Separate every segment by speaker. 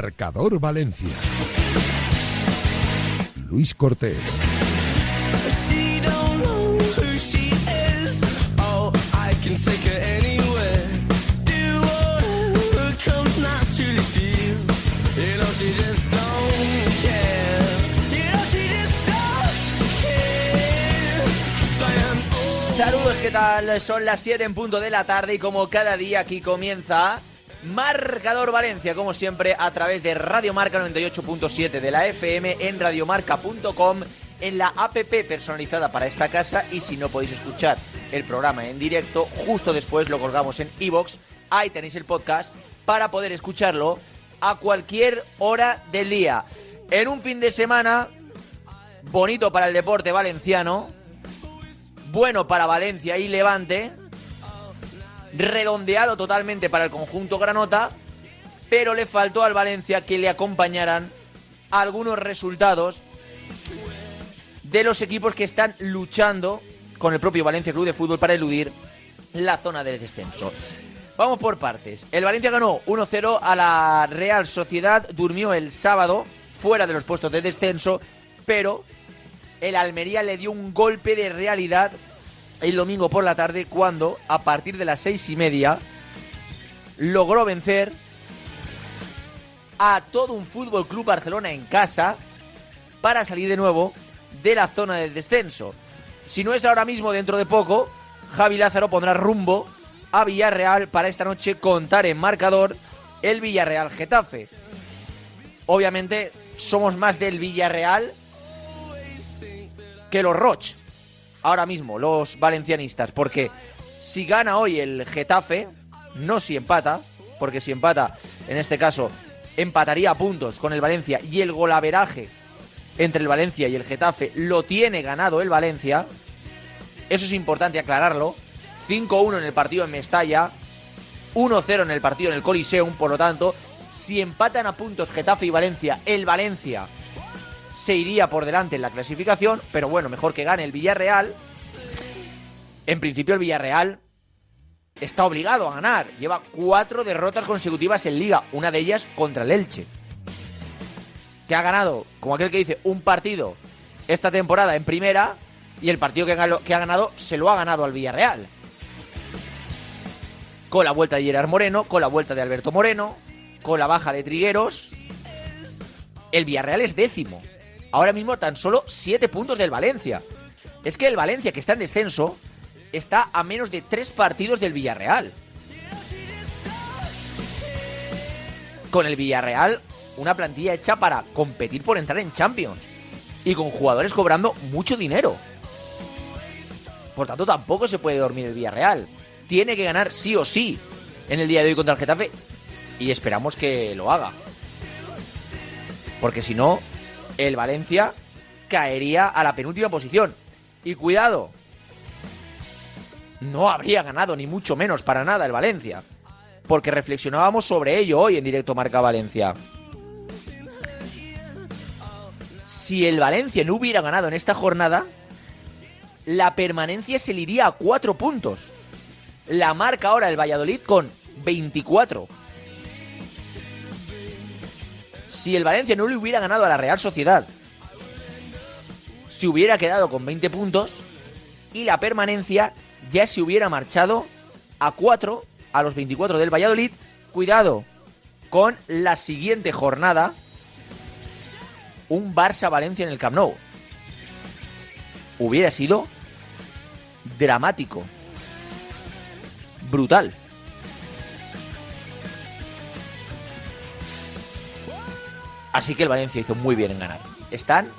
Speaker 1: Marcador Valencia. Luis Cortés.
Speaker 2: Oh,
Speaker 3: Saludos, ¿qué tal? Son las 7 en punto de la tarde y como cada día aquí comienza Marcador Valencia, como siempre, a través de Radio Marca 98.7 de la FM en radiomarca.com, en la APP personalizada para esta casa y si no podéis escuchar el programa en directo, justo después lo colgamos en iBox. Ahí tenéis el podcast para poder escucharlo a cualquier hora del día. En un fin de semana bonito para el deporte valenciano, bueno para Valencia y Levante, redondeado totalmente para el conjunto Granota, pero le faltó al Valencia que le acompañaran algunos resultados de los equipos que están luchando con el propio Valencia Club de Fútbol para eludir la zona del descenso. Vamos por partes. El Valencia ganó 1-0 a la Real Sociedad, durmió el sábado fuera de los puestos de descenso, pero el Almería le dio un golpe de realidad el domingo por la tarde cuando, a partir de las seis y media, logró vencer a todo un Fútbol Club Barcelona en casa para salir de nuevo de la zona del descenso. Si no es ahora mismo, dentro de poco, Javi Lázaro pondrá rumbo a Villarreal para esta noche contar en marcador el Villarreal Getafe. Obviamente somos más del Villarreal que los Roch. Ahora mismo, los valencianistas. Porque si gana hoy el Getafe, no si empata, porque si empata, en este caso, empataría a puntos con el Valencia y el golaveraje entre el Valencia y el Getafe lo tiene ganado el Valencia. Eso es importante aclararlo. 5-1 en el partido en Mestalla, 1-0 en el partido en el Coliseum, por lo tanto, si empatan a puntos Getafe y Valencia, el Valencia se iría por delante en la clasificación, pero bueno, mejor que gane el Villarreal. En principio el Villarreal está obligado a ganar. Lleva cuatro derrotas consecutivas en liga, una de ellas contra el Elche. Que ha ganado, como aquel que dice, un partido esta temporada en primera y el partido que ha ganado, se lo ha ganado al Villarreal. Con la vuelta de Gerard Moreno, con la vuelta de Alberto Moreno, con la baja de Trigueros. El Villarreal es décimo. Ahora mismo tan solo 7 puntos del Valencia. Es que el Valencia, que está en descenso, está a menos de 3 partidos del Villarreal. Con el Villarreal, una plantilla hecha para competir por entrar en Champions. Y con jugadores cobrando mucho dinero. Por tanto, tampoco se puede dormir el Villarreal. Tiene que ganar sí o sí en el día de hoy contra el Getafe. Y esperamos que lo haga. Porque si no, el Valencia caería a la penúltima posición. Y cuidado, no habría ganado ni mucho menos para nada el Valencia. Porque reflexionábamos sobre ello hoy en directo Marca Valencia. Si el Valencia no hubiera ganado en esta jornada, la permanencia se le iría a cuatro puntos. La marca ahora el Valladolid con 24. Si el Valencia no le hubiera ganado a la Real Sociedad, se hubiera quedado con 20 puntos y la permanencia ya se hubiera marchado a 4 a los 24 del Valladolid. Cuidado con la siguiente jornada, un Barça-Valencia en el Camp Nou. Hubiera sido dramático, brutal. Así que el Valencia hizo muy bien en ganar. Están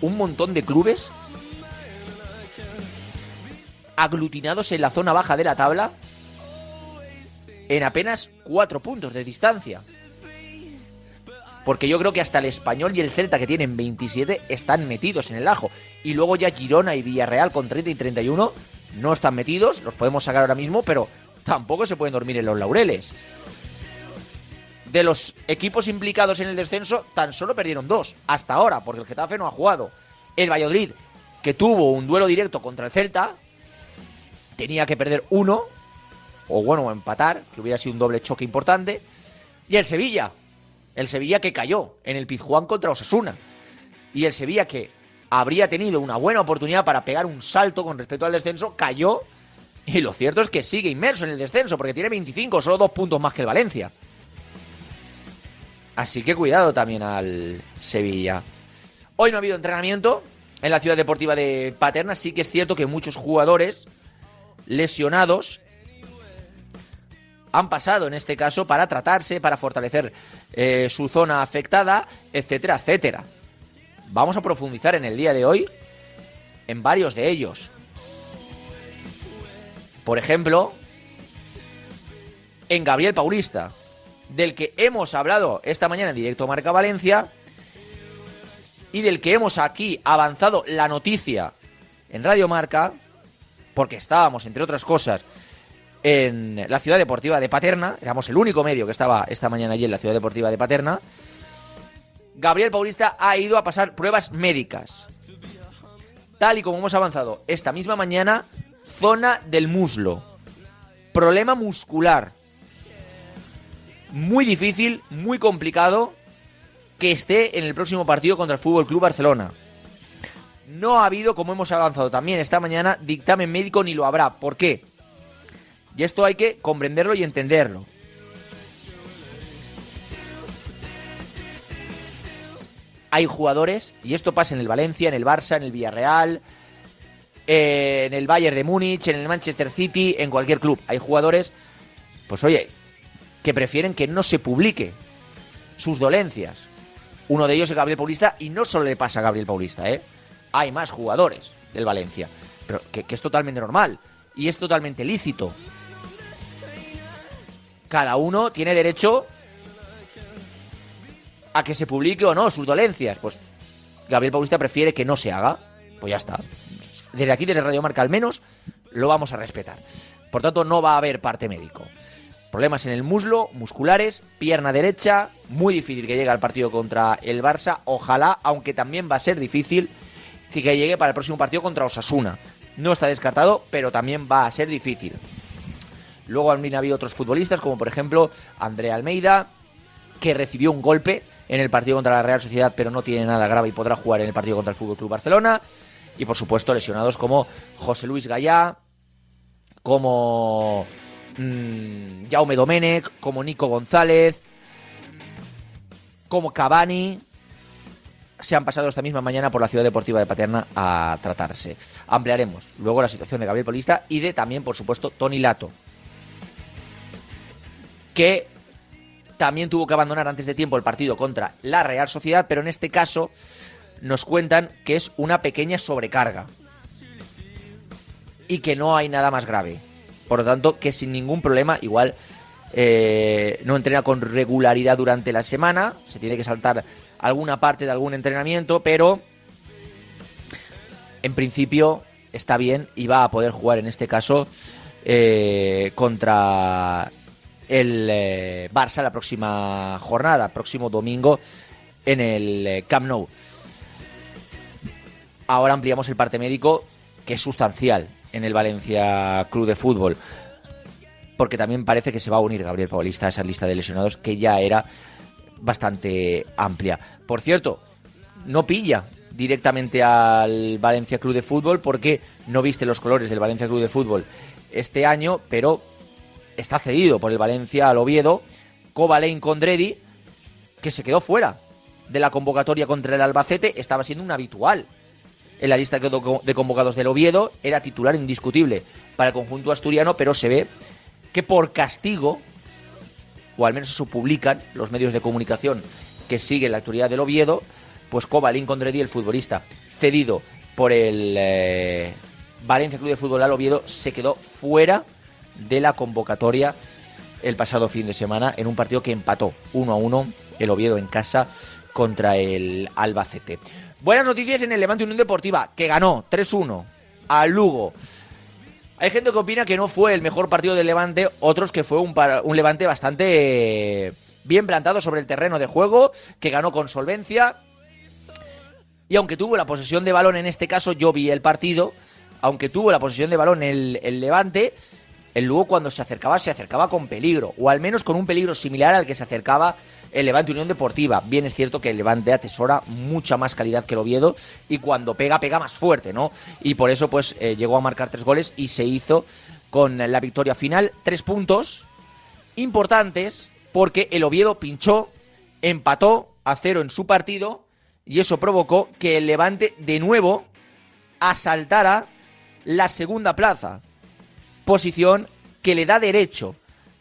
Speaker 3: un montón de clubes aglutinados en la zona baja de la tabla en apenas cuatro puntos de distancia. Porque yo creo que hasta el Español y el Celta, que tienen 27, están metidos en el ajo. Y luego ya Girona y Villarreal con 30 y 31 no están metidos, los podemos sacar ahora mismo, pero tampoco se pueden dormir en los laureles. De los equipos implicados en el descenso, tan solo perdieron dos, hasta ahora, porque el Getafe no ha jugado. El Valladolid, que tuvo un duelo directo contra el Celta, tenía que perder uno, o bueno, empatar, que hubiera sido un doble choque importante. Y el Sevilla. El Sevilla que cayó en el Pizjuán contra Osasuna. Y el Sevilla que habría tenido una buena oportunidad para pegar un salto con respecto al descenso, cayó. Y lo cierto es que sigue inmerso en el descenso, porque tiene 25, solo dos puntos más que el Valencia. Así que cuidado también al Sevilla. Hoy no ha habido entrenamiento en la ciudad deportiva de Paterna. Sí que es cierto que muchos jugadores lesionados han pasado en este caso para tratarse, para fortalecer eh, su zona afectada, etcétera, etcétera. Vamos a profundizar en el día de hoy en varios de ellos. Por ejemplo, en Gabriel Paulista, del que hemos hablado esta mañana en directo Marca Valencia y del que hemos aquí avanzado la noticia en Radio Marca, porque estábamos, entre otras cosas, en la ciudad deportiva de Paterna, éramos el único medio que estaba esta mañana allí en la ciudad deportiva de Paterna, Gabriel Paulista ha ido a pasar pruebas médicas. Tal y como hemos avanzado esta misma mañana, zona del muslo. Problema muscular. Muy difícil, muy complicado que esté en el próximo partido contra el Fútbol Club Barcelona. No ha habido, como hemos avanzado también esta mañana, dictamen médico ni lo habrá. ¿Por qué? Y esto hay que comprenderlo y entenderlo. Hay jugadores, y esto pasa en el Valencia, en el Barça, en el Villarreal, eh, en el Bayern de Múnich, en el Manchester City, en cualquier club. Hay jugadores, pues oye, que prefieren que no se publique sus dolencias. Uno de ellos es Gabriel Paulista, y no solo le pasa a Gabriel Paulista, ¿eh? Hay más jugadores del Valencia, pero que, es totalmente normal y es totalmente lícito. Cada uno tiene derecho a que se publique o no sus dolencias. Pues Gabriel Paulista prefiere que no se haga. Pues ya está. Desde aquí, desde Radio Marca al menos, lo vamos a respetar. Por tanto, no va a haber parte médico. Problemas en el muslo, musculares, pierna derecha, muy difícil que llegue al partido contra el Barça. Ojalá, aunque también va a ser difícil, que llegue para el próximo partido contra Osasuna. No está descartado, pero también va a ser difícil. Luego han habido otros futbolistas, como por ejemplo Andrea Almeida, que recibió un golpe en el partido contra la Real Sociedad, pero no tiene nada grave y podrá jugar en el partido contra el Fútbol Club Barcelona. Y por supuesto, lesionados como José Luis Gallá, como mmm, Jaume Domenech, como Nico González, como Cavani. Se han pasado esta misma mañana por la ciudad deportiva de Paterna a tratarse. Ampliaremos luego la situación de Gabriel Polista y de también, por supuesto, Tony Lato, que también tuvo que abandonar antes de tiempo el partido contra la Real Sociedad, pero en este caso nos cuentan que es una pequeña sobrecarga y que no hay nada más grave. Por lo tanto, que sin ningún problema, igual eh, no entrena con regularidad durante la semana, se tiene que saltar alguna parte de algún entrenamiento, pero en principio está bien y va a poder jugar en este caso eh, contra el eh, Barça la próxima jornada, próximo domingo en el Camp Nou. Ahora ampliamos el parte médico, que es sustancial en el Valencia Club de Fútbol, porque también parece que se va a unir Gabriel Paulista a esa lista de lesionados que ya era bastante amplia. Por cierto, no pilla directamente al Valencia Club de Fútbol porque no viste los colores del Valencia Club de Fútbol este año, pero está cedido por el Valencia al Oviedo, Kovalein Condredi, que se quedó fuera de la convocatoria contra el Albacete, estaba siendo un habitual en la lista de convocados del Oviedo, era titular indiscutible para el conjunto asturiano, pero se ve que por castigo, o al menos eso publican los medios de comunicación que siguen la actualidad del Oviedo, pues Kovalein Condredi, el futbolista cedido por el eh, Valencia Club de Fútbol al Oviedo, se quedó fuera de la convocatoria el pasado fin de semana en un partido que empató 1 a 1 el Oviedo en casa contra el Albacete. Buenas noticias en el Levante Unión Deportiva, que ganó 3-1 al Lugo. Hay gente que opina que no fue el mejor partido del Levante, otros que fue un, Levante bastante bien plantado sobre el terreno de juego, que ganó con solvencia. Y aunque tuvo la posesión de balón en este caso, yo vi el partido, aunque tuvo la posesión de balón el Levante, el Lugo cuando se acercaba, se acercaba con peligro, o al menos con un peligro similar al que se acercaba el Levante Unión Deportiva. Bien es cierto que el Levante atesora mucha más calidad que el Oviedo y cuando pega, pega más fuerte, ¿no? Y por eso, pues, eh, llegó a marcar tres goles y se hizo con la victoria final. Tres puntos importantes porque el Oviedo pinchó, empató a cero en su partido y eso provocó que el Levante de nuevo asaltara la segunda plaza posición que le da derecho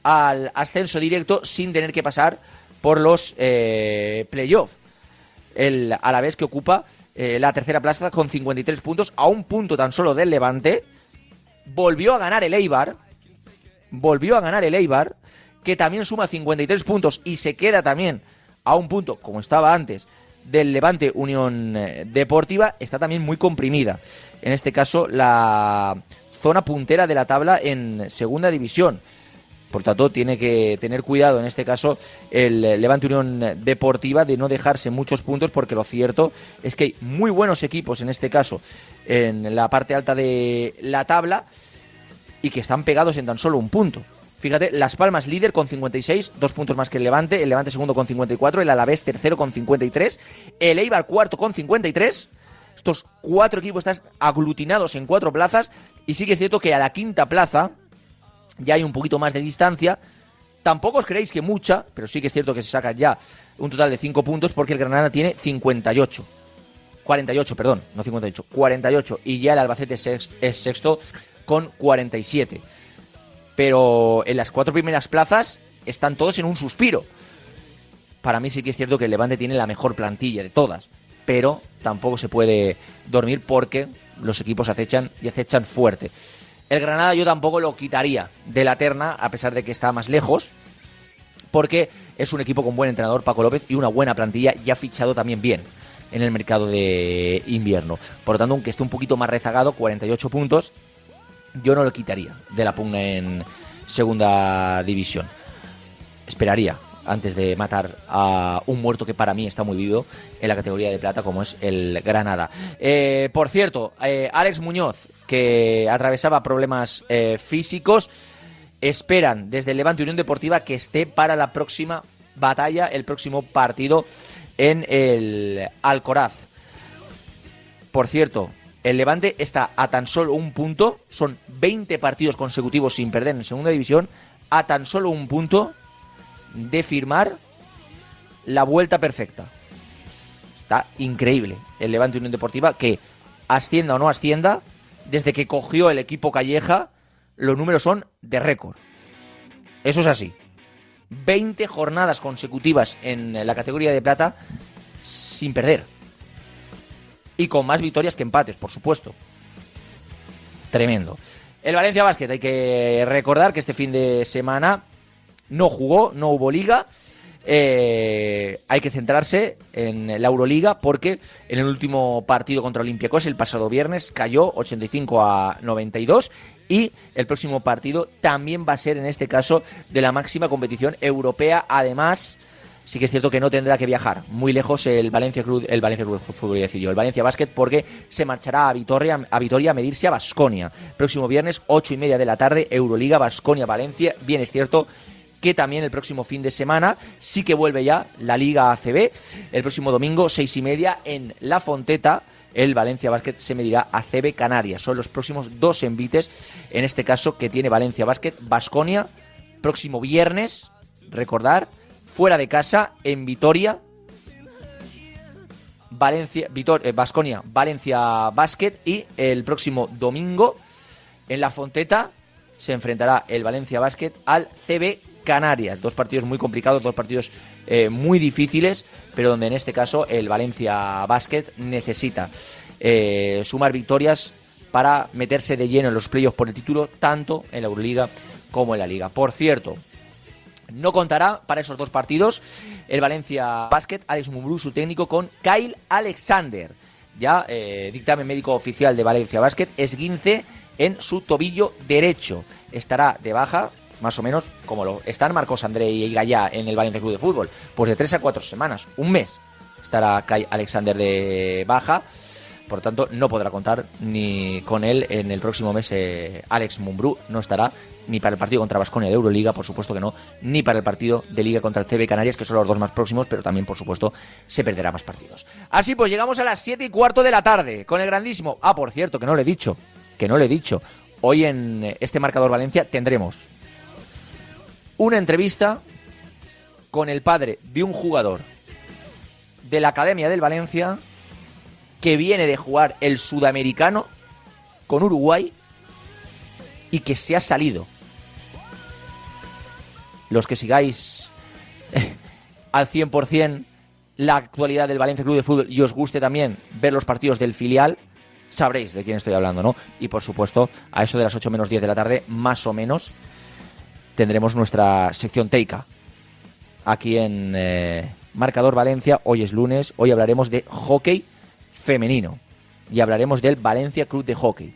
Speaker 3: al ascenso directo sin tener que pasar por los eh, playoffs. El vez que ocupa eh, la tercera plaza con 53 puntos, a un punto tan solo del Levante. Volvió a ganar el Eibar. Volvió a ganar el Eibar, que también suma 53 puntos y se queda también a un punto, como estaba antes, del Levante Unión eh, Deportiva. Está también muy comprimida. En este caso, la zona puntera de la tabla en segunda división. Por tanto, tiene que tener cuidado en este caso el Levante Unión Deportiva de no dejarse muchos puntos, porque lo cierto es que hay muy buenos equipos en este caso en la parte alta de la tabla y que están pegados en tan solo un punto. Fíjate, Las Palmas líder con 56, dos puntos más que el Levante, el Levante segundo con 54, el Alavés tercero con 53, el Eibar cuarto con 53. Estos cuatro equipos están aglutinados en cuatro plazas y sí que es cierto que a la quinta plaza ya hay un poquito más de distancia. Tampoco os creéis que mucha, pero sí que es cierto que se saca ya un total de 5 puntos porque el Granada tiene 58. 48, perdón, no 58, 48. Y ya el Albacete es sexto con 47. Pero en las cuatro primeras plazas están todos en un suspiro. Para mí sí que es cierto que el Levante tiene la mejor plantilla de todas. Pero tampoco se puede dormir porque los equipos acechan y acechan fuerte. El Granada yo tampoco lo quitaría de la terna, a pesar de que está más lejos, porque es un equipo con buen entrenador, Paco López, y una buena plantilla, y ha fichado también bien en el mercado de invierno. Por lo tanto, aunque esté un poquito más rezagado, 48 puntos, yo no lo quitaría de la pugna en segunda división. Esperaría antes de matar a un muerto que para mí está muy vivo en la categoría de plata como es el Granada. Eh, por cierto, eh, Alex Muñoz, que atravesaba problemas eh, físicos, esperan desde el Levante Unión Deportiva que esté para la próxima batalla, el próximo partido en el Alcoraz. Por cierto, el Levante está a tan solo un punto, son 20 partidos consecutivos sin perder en segunda división, a tan solo un punto de firmar la vuelta perfecta. Está increíble el Levante Unión Deportiva que ascienda o no ascienda, desde que cogió el equipo Calleja, los números son de récord. Eso es así. 20 jornadas consecutivas en la categoría de plata sin perder. Y con más victorias que empates, por supuesto. Tremendo. El Valencia Basket, hay que recordar que este fin de semana no jugó, no hubo liga. Eh, hay que centrarse en la Euroliga porque en el último partido contra Olympiacos el pasado viernes cayó 85 a 92 y el próximo partido también va a ser en este caso de la máxima competición europea. Además, sí que es cierto que no tendrá que viajar muy lejos el Valencia Club, el Valencia Club Fútbol el Valencia Basket, porque se marchará a Vitoria a, Vitoria a medirse a Basconia. Próximo viernes, ocho y media de la tarde, Euroliga, Basconia, Valencia. Bien es cierto que también el próximo fin de semana sí que vuelve ya la Liga ACB. El próximo domingo, seis y media, en La Fonteta, el Valencia Basket se medirá a CB Canarias. Son los próximos dos envites, en este caso, que tiene Valencia Basket. Basconia, próximo viernes, recordar, fuera de casa, en Vitoria. Valencia, Basconia, eh, Valencia Basket y el próximo domingo en La Fonteta se enfrentará el Valencia Basket al CB Canarias. Dos partidos muy complicados, dos partidos eh, muy difíciles, pero donde en este caso el Valencia Basket necesita eh, sumar victorias para meterse de lleno en los playoffs por el título, tanto en la Euroliga como en la Liga. Por cierto, no contará para esos dos partidos el Valencia Basket, Alex Mumbrú, su técnico, con Kyle Alexander. Ya eh, dictamen médico oficial de Valencia Basket, esguince en su tobillo derecho. Estará de baja más o menos como lo están Marcos André y Gallá en el Valencia Club de Fútbol, pues de tres a cuatro semanas, un mes estará Kai Alexander de baja Por lo tanto, no podrá contar ni con él en el próximo mes. eh, Alex Mumbrú no estará ni para el partido contra Vasconia de Euroliga, por supuesto que no, ni para el partido de Liga contra el CB Canarias, que son los dos más próximos, pero también, por supuesto, se perderá más partidos. Así pues, llegamos a las 7 y cuarto de la tarde con el grandísimo. Ah, por cierto, que no le he dicho, que no le he dicho. Hoy en este marcador Valencia tendremos una entrevista con el padre de un jugador de la Academia del Valencia que viene de jugar el sudamericano con Uruguay y que se ha salido. Los que sigáis eh, al 100% la actualidad del Valencia Club de Fútbol y os guste también ver los partidos del filial, sabréis de quién estoy hablando, ¿no? Y por supuesto, a eso de las 8 menos 10 de la tarde, más o menos, tendremos nuestra sección Teica aquí en eh, Marcador Valencia. Hoy es lunes, hoy hablaremos de hockey femenino y hablaremos del Valencia Club de Hockey.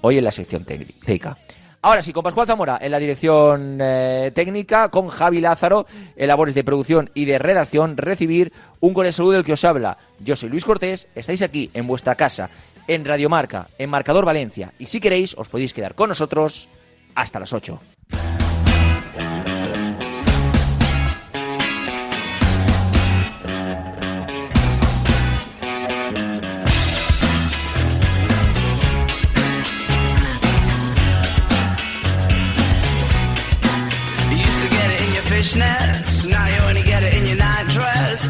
Speaker 3: Hoy en la sección te- Teica. Ahora sí, con Pascual Zamora en la dirección eh, técnica, con Javi Lázaro en labores de producción y de redacción, recibir un el saludo del que os habla. Yo soy Luis Cortés, estáis aquí en vuestra casa, en Radio Marca, en Marcador Valencia, y si queréis os podéis quedar con nosotros hasta las 8.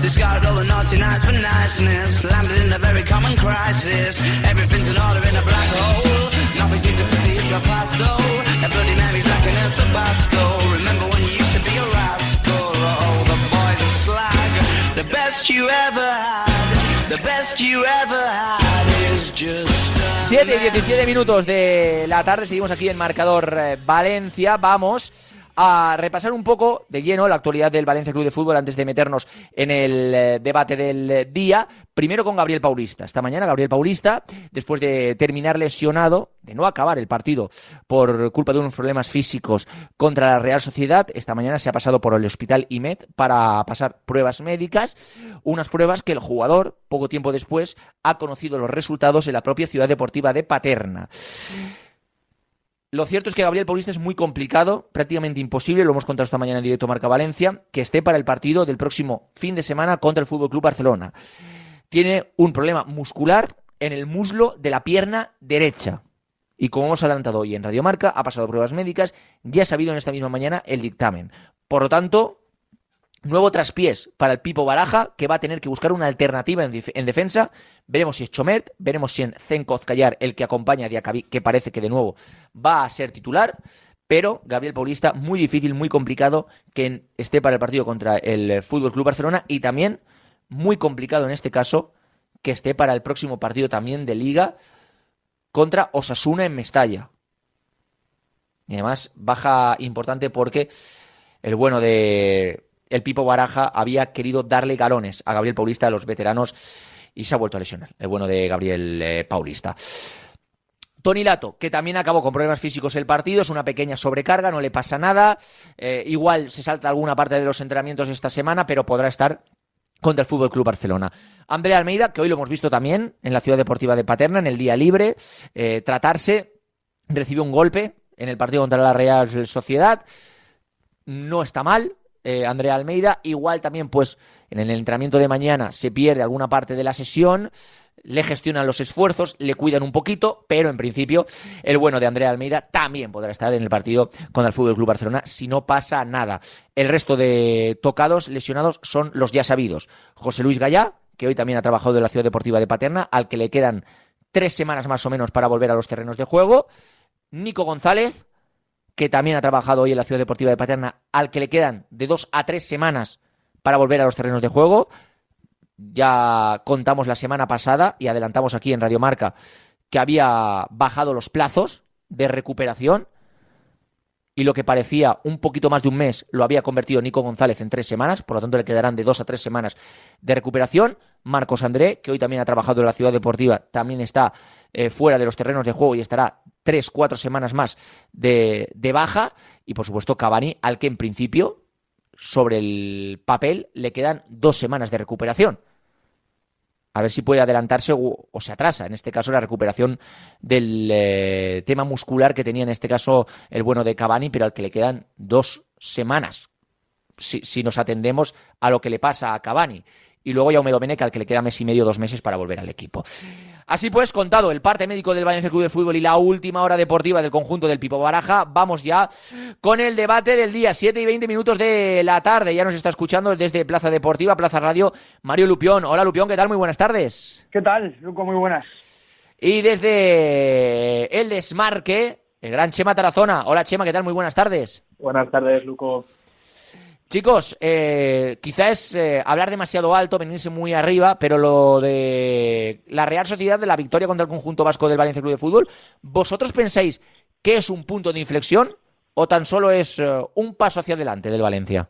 Speaker 2: Discarded all the naughty nights for niceness, landed in a very common crisis. Everything's in order in a black hole. Nothing seems to fatigue your past though. A bloody memory's like an El Tabasco. Remember when you used to be a rascal? Oh, the boys are slag. The best you ever had, the best you ever had is just. a
Speaker 3: 7 y 17 minutos de la tarde, seguimos aquí en Marcador eh, Valencia. Vamos a repasar un poco de lleno la actualidad del Valencia Club de Fútbol antes de meternos en el eh, debate del día. Primero con Gabriel Paulista. Esta mañana Gabriel Paulista, después de terminar lesionado, de no acabar el partido por culpa de unos problemas físicos contra la Real Sociedad, esta mañana se ha pasado por el Hospital IMED para pasar pruebas médicas, unas pruebas que el jugador, poco tiempo después, ha conocido los resultados en la propia ciudad deportiva de Paterna. Lo cierto es que Gabriel Paulista es muy complicado, prácticamente imposible, lo hemos contado esta mañana en directo Marca Valencia, que esté para el partido del próximo fin de semana contra el Fútbol Club Barcelona. Tiene un problema muscular en el muslo de la pierna derecha. Y como hemos adelantado hoy en Radio Marca, ha pasado pruebas médicas, ya ha sabido en esta misma mañana el dictamen. Por lo tanto, Nuevo traspiés para el Pipo Baraja, que va a tener que buscar una alternativa en, defensa. Veremos si es Chomert, veremos si es Zenko Callar, el que acompaña a Diacabí, que parece que de nuevo va a ser titular. Pero Gabriel Paulista, muy difícil, muy complicado que esté para el partido contra el eh, Fútbol Club Barcelona y también muy complicado en este caso que esté para el próximo partido también de Liga contra Osasuna en Mestalla. Y además, baja importante porque el bueno de el Pipo Baraja había querido darle galones a Gabriel Paulista a los veteranos y se ha vuelto a lesionar. El bueno de Gabriel eh, Paulista. Tony Lato, que también acabó con problemas físicos el partido, es una pequeña sobrecarga, no le pasa nada. Eh, igual se salta alguna parte de los entrenamientos esta semana, pero podrá estar contra el Fútbol Club Barcelona. Andrea Almeida, que hoy lo hemos visto también en la ciudad deportiva de Paterna, en el día libre, eh, tratarse, recibió un golpe en el partido contra la Real Sociedad. No está mal, eh, Andrea Almeida. Igual también, pues, en el entrenamiento de mañana se pierde alguna parte de la sesión. Le gestionan los esfuerzos, le cuidan un poquito, pero en principio el bueno de Andrea Almeida también podrá estar en el partido contra el Fútbol Club Barcelona si no pasa nada. El resto de tocados, lesionados, son los ya sabidos. José Luis Gallá, que hoy también ha trabajado en la Ciudad Deportiva de Paterna, al que le quedan tres semanas más o menos para volver a los terrenos de juego. Nico González, que también ha trabajado hoy en la Ciudad Deportiva de Paterna, al que le quedan de dos a tres semanas para volver a los terrenos de juego. Ya contamos la semana pasada y adelantamos aquí en Radio Marca que había bajado los plazos de recuperación y lo que parecía un poquito más de un mes lo había convertido Nico González en tres semanas, por lo tanto le quedarán de dos a tres semanas de recuperación. Marcos André, que hoy también ha trabajado en la Ciudad Deportiva, también está eh, fuera de los terrenos de juego y estará tres, cuatro semanas más de, de baja. Y por supuesto Cavani, al que en principio, sobre el papel, le quedan dos semanas de recuperación. a ver si puede adelantarse o, se atrasa, en este caso, la recuperación del eh, tema muscular que tenía en este caso el bueno de Cavani, pero al que le quedan dos semanas, si, si nos atendemos a lo que le pasa a Cavani. Y luego Jaume Domenech, al que le queda mes y medio, dos meses para volver al equipo. Así pues, contado el parte médico del Valencia Club de Fútbol y la última hora deportiva del conjunto del Pipo Baraja, vamos ya con el debate del día, 7 y 20 minutos de la tarde. Ya nos está escuchando desde Plaza Deportiva, Plaza Radio, Mario Lupión. Hola Lupión, ¿qué tal? Muy buenas tardes.
Speaker 4: ¿Qué tal, Luco? Muy buenas.
Speaker 3: Y desde el desmarque, el gran Chema Tarazona. Hola Chema, ¿qué tal? Muy buenas tardes.
Speaker 4: Buenas tardes, Luco.
Speaker 3: Chicos, eh, quizás eh, hablar demasiado alto, venirse muy arriba, pero lo de la Real Sociedad de la victoria contra el conjunto vasco del Valencia Club de Fútbol, ¿vosotros pensáis que es un punto de inflexión o tan solo es eh, un paso hacia adelante del Valencia?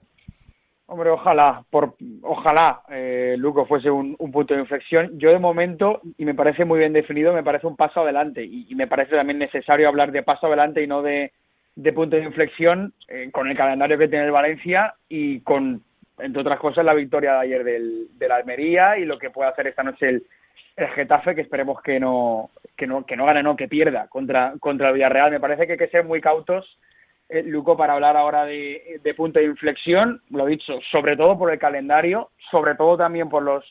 Speaker 4: Hombre, ojalá, por, ojalá, eh, Luco, fuese un, un, punto de inflexión. Yo de momento, y me parece muy bien definido, me parece un paso adelante. Y me parece también necesario hablar de paso adelante y no de, de punto de inflexión eh, con el calendario que tiene el Valencia y con, entre otras cosas, la victoria de ayer del, de la Almería y lo que puede hacer esta noche el, el Getafe, que esperemos que no, que no, que no gane, no, que pierda contra, contra el Villarreal. Me parece que hay que ser muy cautos, eh, Luco, para hablar ahora de, de punto de inflexión, lo dicho, sobre todo por el calendario, sobre todo también por los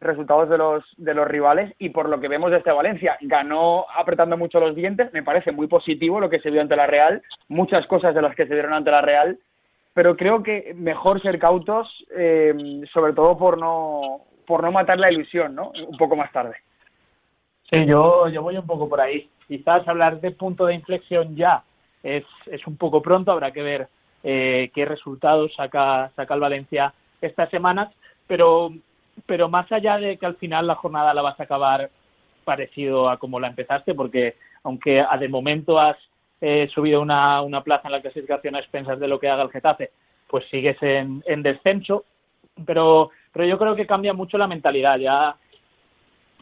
Speaker 4: resultados de los, de los rivales y por lo que vemos de este Valencia. Ganó apretando mucho los dientes, me parece muy positivo lo que se vio ante la Real, muchas cosas de las que se vieron ante la Real, pero creo que mejor ser cautos, eh, sobre todo por no, por no matar la ilusión, ¿no? Un poco más tarde.
Speaker 5: Sí, yo, yo voy un poco por ahí. Quizás hablar de punto de inflexión ya es, es un poco pronto, habrá que ver eh, qué resultados saca, saca el Valencia estas semanas, pero pero más allá de que al final la jornada la vas a acabar parecido a como la empezaste, porque aunque de momento has eh, subido una, una plaza en la clasificación a expensas de lo que haga el Getafe, pues sigues en, en descenso, pero, pero yo creo que cambia mucho la mentalidad. Ya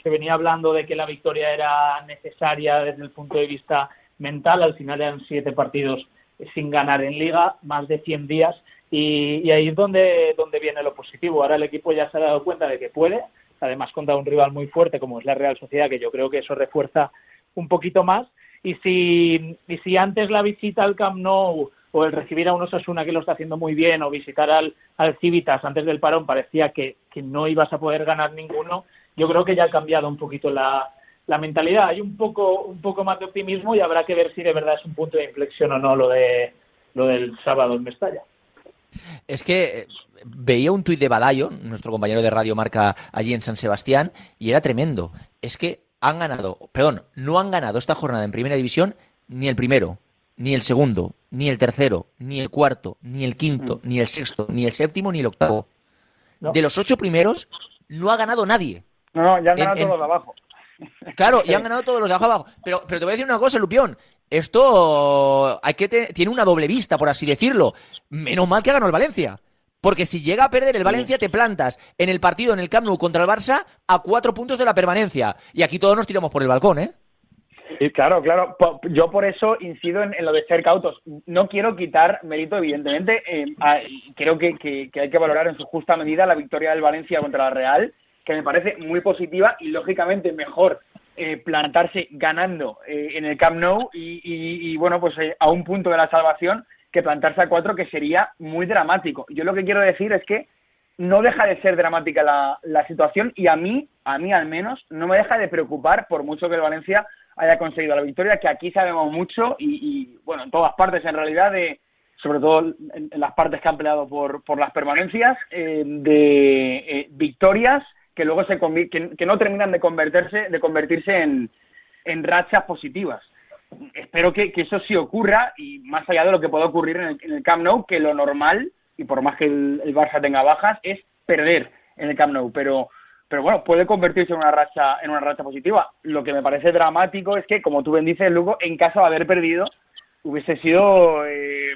Speaker 5: se venía hablando de que la victoria era necesaria desde el punto de vista mental, al final eran siete partidos sin ganar en liga, más de 100 días, y, y, ahí es donde, donde viene lo positivo. Ahora el equipo ya se ha dado cuenta de que puede, además contra un rival muy fuerte como es la Real Sociedad, que yo creo que eso refuerza un poquito más. Y si, y si antes la visita al Camp Nou o el recibir a un Osasuna que lo está haciendo muy bien o visitar al, al Civitas antes del parón parecía que, no ibas a poder ganar ninguno, yo creo que ya ha cambiado un poquito la, la mentalidad. Hay un poco, un poco más de optimismo y habrá que ver si de verdad es un punto de inflexión o no lo, de, lo del sábado en Mestalla.
Speaker 3: Es que eh, veía un tuit de Badayo, nuestro compañero de Radio Marca allí en San Sebastián, y era tremendo. Es que han ganado, perdón, no han ganado esta jornada en primera división ni el primero, ni el segundo, ni el tercero, ni el cuarto, ni el quinto, ni el sexto, ni el séptimo, ni el octavo. No. De los ocho primeros, no ha ganado nadie.
Speaker 4: No, no, ya han ganado en, todos de abajo.
Speaker 3: Claro, y han ganado todos los de abajo. Pero, pero te voy a decir una cosa, Lupión. Esto hay que te... tiene una doble vista, por así decirlo. Menos mal que ganó el Valencia. Porque si llega a perder el Valencia, te plantas en el partido en el Camp Nou contra el Barça a cuatro puntos de la permanencia. Y aquí todos nos tiramos por el balcón, ¿eh?
Speaker 4: Claro, claro. Yo por eso incido en, en lo de ser cautos. No quiero quitar mérito, evidentemente. Eh, a, creo que, que, que hay que valorar en su justa medida la victoria del Valencia contra la Real, que me parece muy positiva y lógicamente mejor eh, plantarse ganando eh, en el Camp Nou y, bueno, pues eh, a un punto de la salvación que plantarse a cuatro, que sería muy dramático. Yo lo que quiero decir es que no deja de ser dramática la, situación y a mí, a mí al menos, no me deja de preocupar por mucho que el Valencia haya conseguido la victoria, que aquí sabemos mucho y, bueno, en todas partes en realidad, de, sobre todo en, en las partes que han peleado por, por las permanencias, eh, de victorias que luego se que, que, no terminan de convertirse, de convertirse en, en rachas positivas. Espero que, que, eso sí ocurra y más allá de lo que pueda ocurrir en el, en el Camp Nou, que lo normal, y por más que el, Barça tenga bajas, es perder en el Camp Nou, pero pero bueno, puede convertirse en una racha en una racha positiva. Lo que me parece dramático es que, como tú bien dices, Lugo, en caso de haber perdido, hubiese sido eh,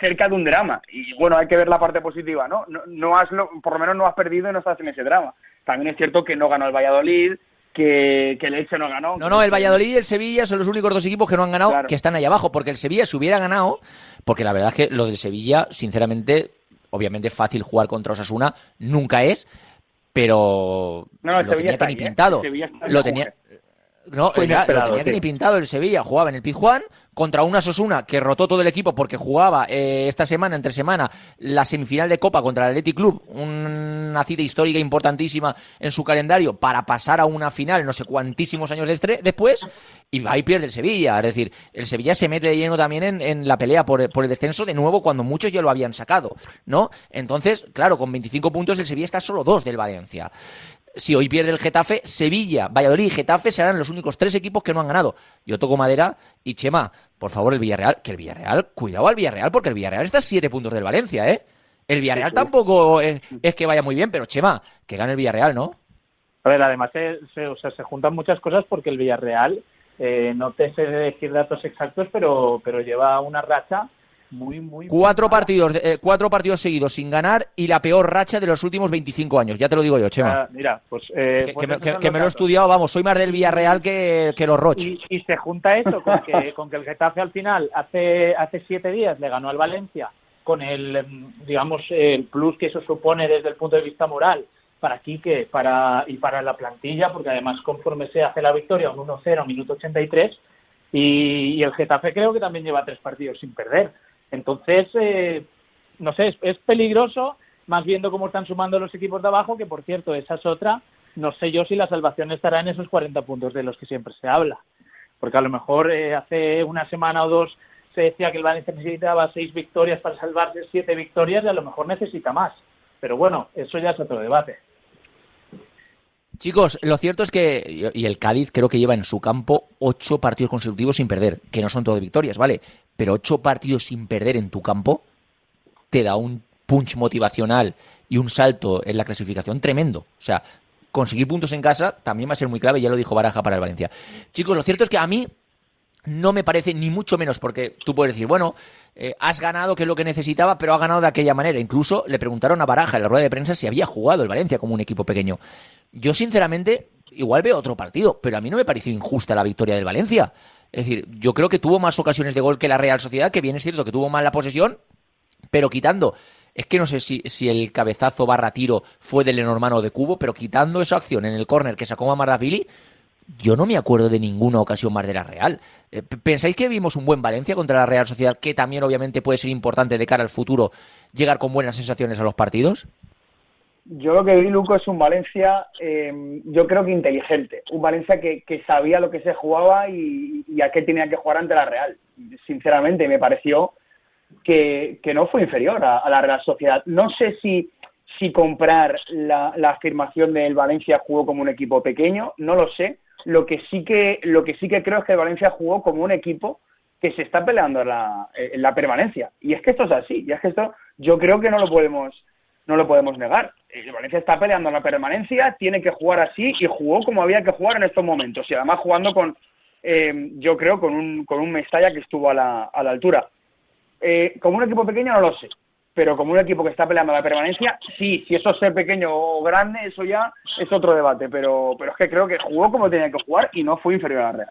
Speaker 4: cerca de un drama. Y bueno, hay que ver la parte positiva, ¿no? No, no has, por lo menos no has perdido y no estás en ese drama. También es cierto que no ganó el Valladolid, que, que el Elche no ganó.
Speaker 3: No, no, el Valladolid y el Sevilla son los únicos dos equipos que no han ganado, claro. que están ahí abajo, porque el Sevilla se hubiera ganado, porque la verdad es que lo del Sevilla, sinceramente, obviamente fácil jugar contra Osasuna, nunca es, pero
Speaker 4: No, no,
Speaker 3: lo
Speaker 4: Sevilla
Speaker 3: tenía
Speaker 4: ahí, ¿eh?
Speaker 3: pintado.
Speaker 4: En
Speaker 3: Lo tenía,
Speaker 4: mujer.
Speaker 3: No, ya, lo tenía que
Speaker 5: sí.
Speaker 3: ni pintado el Sevilla. Jugaba en el Pizjuán contra una Sosuna que rotó todo el equipo porque jugaba eh, esta semana, entre semana, la semifinal de Copa contra el Athletic Club. Una cita histórica importantísima en su calendario para pasar a una final no sé cuantísimos años destre- después. Y va y pierde el Sevilla. Es decir, el Sevilla se mete de lleno también en, en la pelea por, por el descenso de nuevo cuando muchos ya lo habían sacado. ¿no? Entonces, claro, con 25 puntos el Sevilla está solo dos del Valencia si hoy pierde el Getafe, Sevilla, Valladolid y Getafe serán los únicos tres equipos que no han ganado. Yo toco madera y Chema, por favor, el Villarreal, que el Villarreal, cuidado al Villarreal, porque el Villarreal está a siete puntos del Valencia, ¿eh? El Villarreal tampoco es, es que vaya muy bien, pero Chema, que gane el Villarreal, ¿no?
Speaker 5: A ver, además se, se- o sea, se juntan muchas cosas porque el Villarreal, eh, no te sé decir datos exactos, pero, pero lleva una racha muy, muy...
Speaker 3: Cuatro partidos, eh, cuatro partidos seguidos sin ganar y la peor racha de los últimos 25 años. Ya te lo digo yo, Chema.
Speaker 5: Ah, mira, pues... eh,
Speaker 3: que,
Speaker 5: pues
Speaker 3: que me, que- que lo he estudiado, vamos, soy más del Villarreal que, los Roch.
Speaker 5: Y, y se junta eso con que, con que el Getafe al final, hace, hace siete días, le ganó al Valencia con el, digamos, el plus que eso supone desde el punto de vista moral para Quique para, y para la plantilla, porque además conforme se hace la victoria, un 1-0, minuto 83, y, y el Getafe creo que también lleva tres partidos sin perder. Entonces, eh, no sé, es, peligroso, más viendo cómo están sumando los equipos de abajo, que por cierto, esa es otra. No sé yo si la salvación estará en esos 40 puntos de los que siempre se habla. Porque a lo mejor eh, hace una semana o dos se decía que el Valencia necesitaba seis victorias para salvarse, siete victorias, y a lo mejor necesita más. Pero bueno, eso ya es otro debate.
Speaker 3: Chicos, lo cierto es que, y el Cádiz creo que lleva en su campo ocho partidos consecutivos sin perder, que no son todo victorias, ¿vale? Pero ocho partidos sin perder en tu campo te da un punch motivacional y un salto en la clasificación tremendo. O sea, conseguir puntos en casa también va a ser muy clave, ya lo dijo Baraja para el Valencia. Chicos, lo cierto es que a mí no me parece ni mucho menos, porque tú puedes decir, bueno, eh, has ganado, que es lo que necesitaba, pero ha ganado de aquella manera. Incluso le preguntaron a Baraja en la rueda de prensa si había jugado el Valencia como un equipo pequeño. Yo, sinceramente, igual veo otro partido, pero a mí no me pareció injusta la victoria del Valencia. Es decir, yo creo que tuvo más ocasiones de gol que la Real Sociedad, que bien es cierto que tuvo más la posesión, pero quitando, es que no sé si, si el cabezazo barra tiro fue del Lenormano o de Cubo, pero quitando esa acción en el córner que sacó Mamardapili, yo no me acuerdo de ninguna ocasión más de la Real. Eh, ¿Pensáis que vimos un buen Valencia contra la Real Sociedad, que también obviamente puede ser importante de cara al futuro llegar con buenas sensaciones a los partidos?
Speaker 4: Yo lo que vi, Luco, es un Valencia, eh, yo creo que inteligente. Un Valencia que, que sabía lo que se jugaba y, a qué tenía que jugar ante la Real. Sinceramente, me pareció que, que no fue inferior a, la Real Sociedad. No sé si, si comprar la, la afirmación del Valencia jugó como un equipo pequeño, no lo sé. Lo que sí que, lo que, sí que creo es que el Valencia jugó como un equipo que se está peleando la, la permanencia. Y es que esto es así. Y es que esto yo creo que no lo podemos no lo podemos negar. El Valencia está peleando en la permanencia, tiene que jugar así y jugó como había que jugar en estos momentos. Y además jugando con, eh, yo creo, con un, con un Mestalla que estuvo a la, a la altura. Eh, como un equipo pequeño no lo sé, pero como un equipo que está peleando la permanencia, sí, si eso es pequeño o grande, eso ya es otro debate, pero, pero es que creo que jugó como tenía que jugar y no fue inferior a la Real.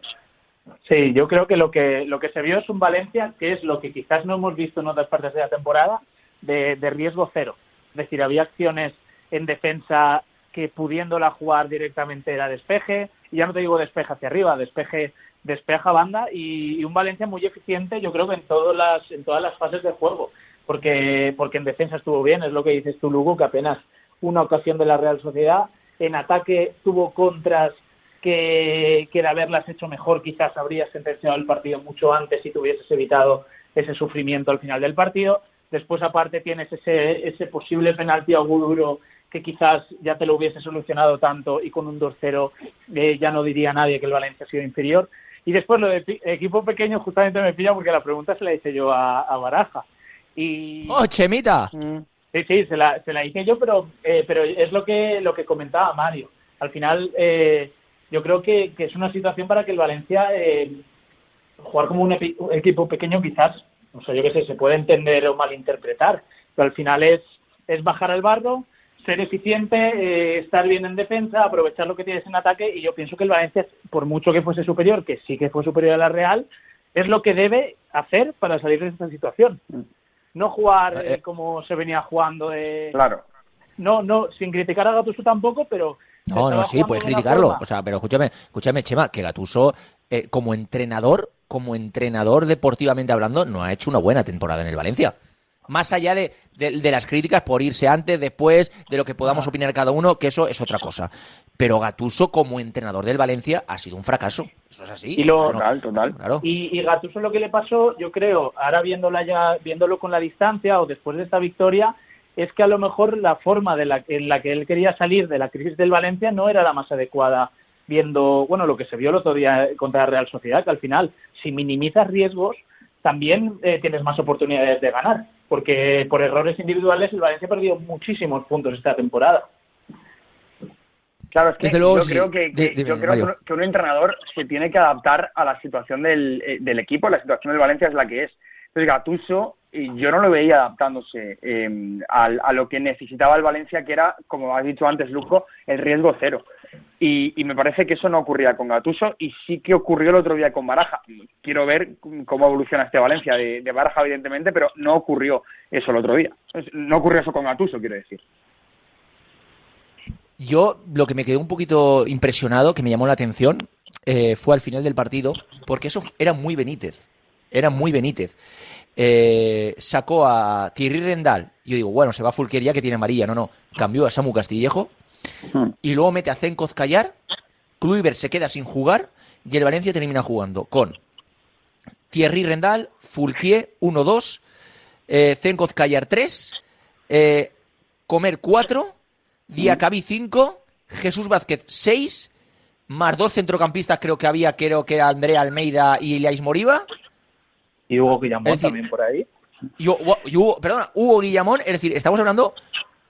Speaker 5: Sí, yo creo que lo que lo que se vio es un Valencia que es lo que quizás no hemos visto en otras partes de la temporada de, de riesgo cero. Es decir, había acciones en defensa que pudiéndola jugar directamente era despeje, y ya no te digo despeje hacia arriba, despeje despeja banda y, un Valencia muy eficiente, yo creo que en todas las en todas las fases del juego, porque porque en defensa estuvo bien, es lo que dices tú Lugo, que apenas una ocasión de la Real Sociedad, en ataque tuvo contras que, que de haberlas hecho mejor quizás habrías sentenciado el partido mucho antes si te evitado ese sufrimiento al final del partido. Después, aparte, tienes ese, ese posible penalti a que quizás ya te lo hubiese solucionado tanto y con un 2-0 eh, ya no diría nadie que el Valencia ha sido inferior. Y después lo de equipo pequeño justamente me pilla porque la pregunta se la hice yo a, a Baraja. Y...
Speaker 3: ¡Oh, Chemita!
Speaker 5: Sí, sí, se la, se la hice yo, pero, eh, pero es lo que, lo que comentaba Mario. Al final, eh, yo creo que, que es una situación para que el Valencia eh, jugar como un equipo pequeño quizás, no sé, yo qué sé, se puede entender o malinterpretar, pero al final es, es bajar al barro, ser eficiente, eh, estar bien en defensa, aprovechar lo que tienes en ataque y yo pienso que el Valencia, por mucho que fuese superior, que sí que fue superior a la Real, es lo que debe hacer para salir de esta situación. No jugar eh,
Speaker 3: Eh,
Speaker 5: como se venía jugando de,
Speaker 4: Claro.
Speaker 5: no, no, sin criticar a Gattuso tampoco, pero
Speaker 3: No, no, sí, puedes criticarlo.
Speaker 5: forma-
Speaker 3: O sea, pero escúchame, escúchame, Chema, que Gatuso, eh, como entrenador, como entrenador deportivamente hablando, no ha hecho una buena temporada en el Valencia. Más allá de, de- de las críticas por irse antes, después, de lo que podamos opinar cada uno, que eso es otra cosa. Pero Gatuso, como entrenador del Valencia, ha sido un fracaso. Eso es así.
Speaker 5: Y lo-
Speaker 3: no-
Speaker 4: Total, total.
Speaker 3: Claro.
Speaker 5: Y, y Gattuso lo que le pasó, yo creo, ahora viéndola ya, viéndolo con la distancia o después de esta victoria, es que a lo mejor la forma de la, en la que él quería salir de la crisis del Valencia no era la más adecuada, viendo, bueno, lo que se vio el otro día contra la Real Sociedad, que al final, si minimizas riesgos, también eh, tienes más oportunidades de ganar, porque por errores individuales el Valencia ha perdido muchísimos puntos esta temporada.
Speaker 4: Claro, es que
Speaker 3: Desde luego,
Speaker 4: yo
Speaker 3: sí.
Speaker 4: creo, que, que-
Speaker 3: Di- dime,
Speaker 4: yo creo que,
Speaker 3: Mario.
Speaker 4: un, que un entrenador se tiene que adaptar a la situación del, eh, del equipo, la situación del Valencia es la que es. Entonces Gattuso, y yo no lo veía adaptándose eh, a, lo que necesitaba el Valencia, que era, como has dicho antes, Luco, el riesgo cero. Y, me parece que eso no ocurría con Gattuso y sí que ocurrió el otro día con Baraja. Quiero ver cómo evoluciona este Valencia de, de Baraja, evidentemente, pero no ocurrió eso el otro día. No ocurrió eso con Gattuso, quiero decir.
Speaker 3: Yo lo que me quedé un poquito impresionado, que me llamó la atención, eh, fue al final del partido, porque eso era muy Benítez. Era muy Benítez. Eh, sacó a Thierry Rendal. Yo digo, bueno, se va Fulquier ya que tiene amarilla. No, no. Cambió a Samu Castillejo. Y luego mete a Zenkoz Callar. Kluivert se queda sin jugar. Y el Valencia termina jugando con Thierry Rendal, Fulquier 1-2, eh, Zenkoz Callar 3, eh, Comer 4, Diacabí 5, Jesús Vázquez 6, más dos centrocampistas creo que había, creo que era Andrea Almeida y Elias Moriba.
Speaker 5: Y Hugo Guillamón
Speaker 3: decir,
Speaker 5: también por ahí.
Speaker 3: Y, Hugo- y Hugo- perdona, Hugo Guillamón, es decir, estamos hablando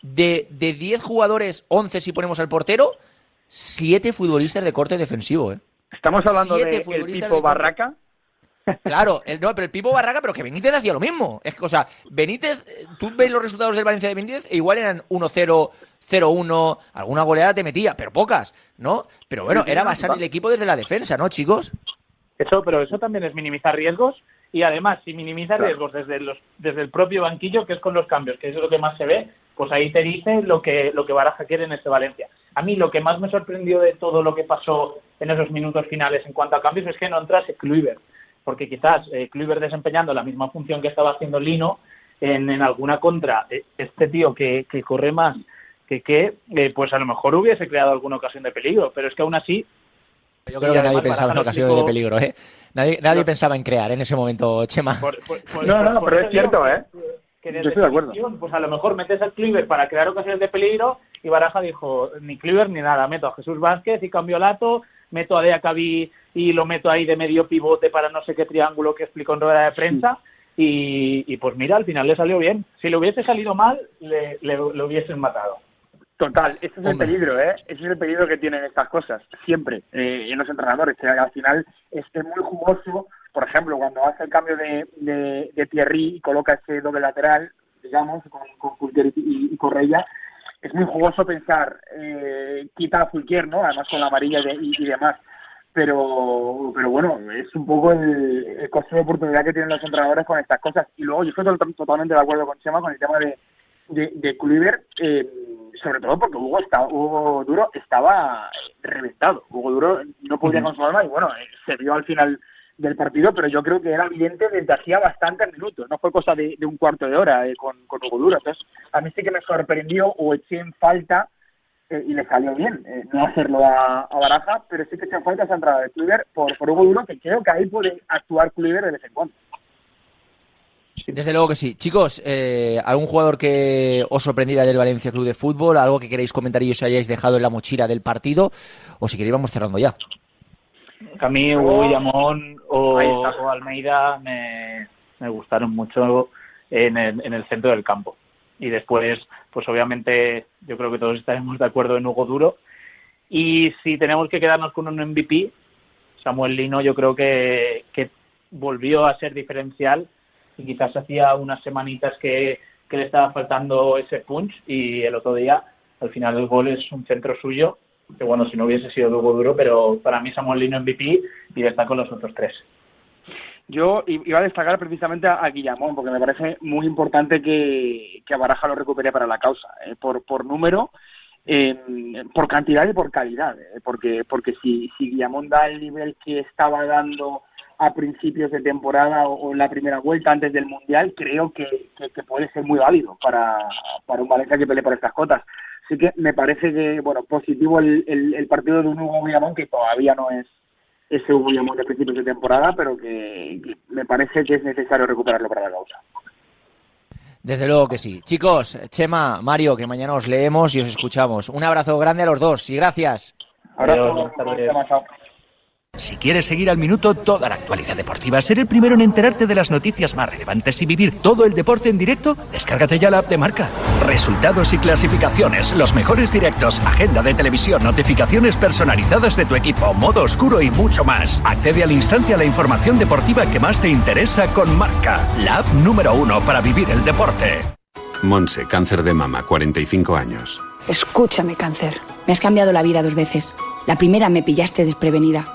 Speaker 3: de, de 10 jugadores, 11 si ponemos al portero, 7 futbolistas de corte defensivo, ¿eh?
Speaker 4: Estamos hablando
Speaker 3: Siete
Speaker 4: de el Pipo
Speaker 3: de-
Speaker 4: Barraca.
Speaker 3: Claro, el, no, pero el Pipo Barraca, pero que Benítez hacía lo mismo. Es que, o sea, Benítez, eh, tú ves los resultados del Valencia de Benítez, e igual eran 1-0, 0-1, alguna goleada te metía, pero pocas, ¿no? Pero bueno, era basar el equipo desde la defensa, ¿no, chicos?
Speaker 5: Eso, pero eso también es minimizar riesgos y además si minimizas
Speaker 4: Claro.
Speaker 5: riesgos desde los desde el propio banquillo, que es con los cambios, que es lo que más se ve, pues ahí te dice lo que lo que Baraja quiere en este Valencia. A mí lo que más me sorprendió de todo lo que pasó en esos minutos finales en cuanto a cambios es que no entrase Kluivert, porque quizás eh, Kluivert desempeñando la misma función que estaba haciendo Lino en, en alguna contra, eh, este tío que, que corre más que que, eh, pues a lo mejor hubiese creado alguna ocasión de peligro, pero es que aún así
Speaker 3: Yo creo que nadie pensaba en ocasiones de
Speaker 5: explicó-
Speaker 3: peligro, ¿eh? Nadie, nadie
Speaker 5: No.
Speaker 3: pensaba en crear en ese momento, Chema.
Speaker 5: Por- por- por-
Speaker 4: No, no,
Speaker 5: por
Speaker 4: pero es cierto, ¿eh?
Speaker 5: que
Speaker 4: Yo estoy de acuerdo.
Speaker 5: Pues a lo mejor metes al Kluivert para crear ocasiones de peligro y Baraja dijo, ni Kluivert ni nada, meto a Jesús Vázquez y cambio Lato, meto a Deacabi y lo meto ahí de medio pivote para no sé qué triángulo que explicó en rueda de prensa y, y pues mira, al final le salió bien. Si le hubiese salido mal, le, le, le hubiesen matado.
Speaker 4: Total, ese es el peligro, ¿eh? Ese es el peligro que tienen estas cosas, siempre, eh, en los entrenadores. que al final es, es muy jugoso, por ejemplo, cuando hace el cambio de, de, de Thierry y coloca ese doble lateral, digamos, con, con Fulquier y, y Correia, es muy jugoso pensar, eh, quita a Fulquier, ¿no? Además con la amarilla de- y, y demás. Pero, pero bueno, es un poco el, el costo de oportunidad que tienen los entrenadores con estas cosas. Y luego yo estoy to- totalmente de acuerdo con Chema con el tema de, de, de Kluivert, eh, sobre todo porque Hugo, estaba, Hugo Duro estaba reventado. Hugo Duro no podía con su alma y bueno, eh, se vio al final del partido, pero yo creo que era evidente desde hacía bastantes minutos, no fue cosa de, de un cuarto de hora eh, con, con Hugo Duro. Entonces, a mí sí que me sorprendió o eché en falta eh, y le salió bien eh, no hacerlo a, a Baraja, pero sí que eché en falta esa entrada de Kluivert por, por Hugo Duro, que creo que ahí puede actuar Kluivert de vez en cuando.
Speaker 3: Desde luego que sí. Chicos, eh, ¿algún jugador que os sorprendiera del Valencia Club de Fútbol? ¿Algo que queréis comentar y os hayáis dejado en la mochila del partido? O si queréis vamos cerrando ya.
Speaker 5: A mí Hugo. Guillamón o, o Almeida me, me gustaron mucho en el, en el centro del campo. Y después, pues obviamente yo creo que todos estaremos de acuerdo en Hugo Duro. Y si tenemos que quedarnos con un MVP, Samuel Lino yo creo que, que volvió a ser diferencial y quizás hacía unas semanitas que, que le estaba faltando ese punch y el otro día al final el gol es un centro suyo que bueno si no hubiese sido Hugo Duro pero para mí Samuel Lino MVP y destaco los otros tres.
Speaker 4: Yo iba a destacar precisamente a, Guillamón, porque me parece muy importante que, que Baraja lo recupere para la causa, eh, por, por número, por cantidad y por calidad, eh, porque, porque si, si Guillamón da el nivel que estaba dando a principios de temporada o, o en la primera vuelta antes del Mundial, creo que, que- que puede ser muy válido para, para un Valencia que pelee por estas cotas. Así que me parece que, bueno, positivo el, el, el partido de un Hugo Guillamón, que todavía no es ese Hugo Guillamón de principios de temporada, pero que, que me parece que es necesario recuperarlo para la causa.
Speaker 3: Desde luego que sí. Chicos, Chema, Mario, que mañana os leemos y os escuchamos. Un abrazo grande a los dos y gracias.
Speaker 4: Abrazo,
Speaker 5: Adiós, buenas tardes.
Speaker 4: Chema, chao.
Speaker 6: Si quieres seguir al minuto toda la actualidad deportiva, ser el primero en enterarte de las noticias más relevantes y vivir todo el deporte en directo, descárgate ya la app de marca. Resultados y clasificaciones, los mejores directos, agenda de televisión, notificaciones personalizadas de tu equipo, modo oscuro y mucho más. Accede al instante a la información deportiva que más te interesa con marca, la app número uno para vivir el deporte.
Speaker 7: Monse, cáncer de mama, 45 años.
Speaker 8: Escúchame, cáncer. Me has cambiado la vida dos veces. La primera me pillaste desprevenida.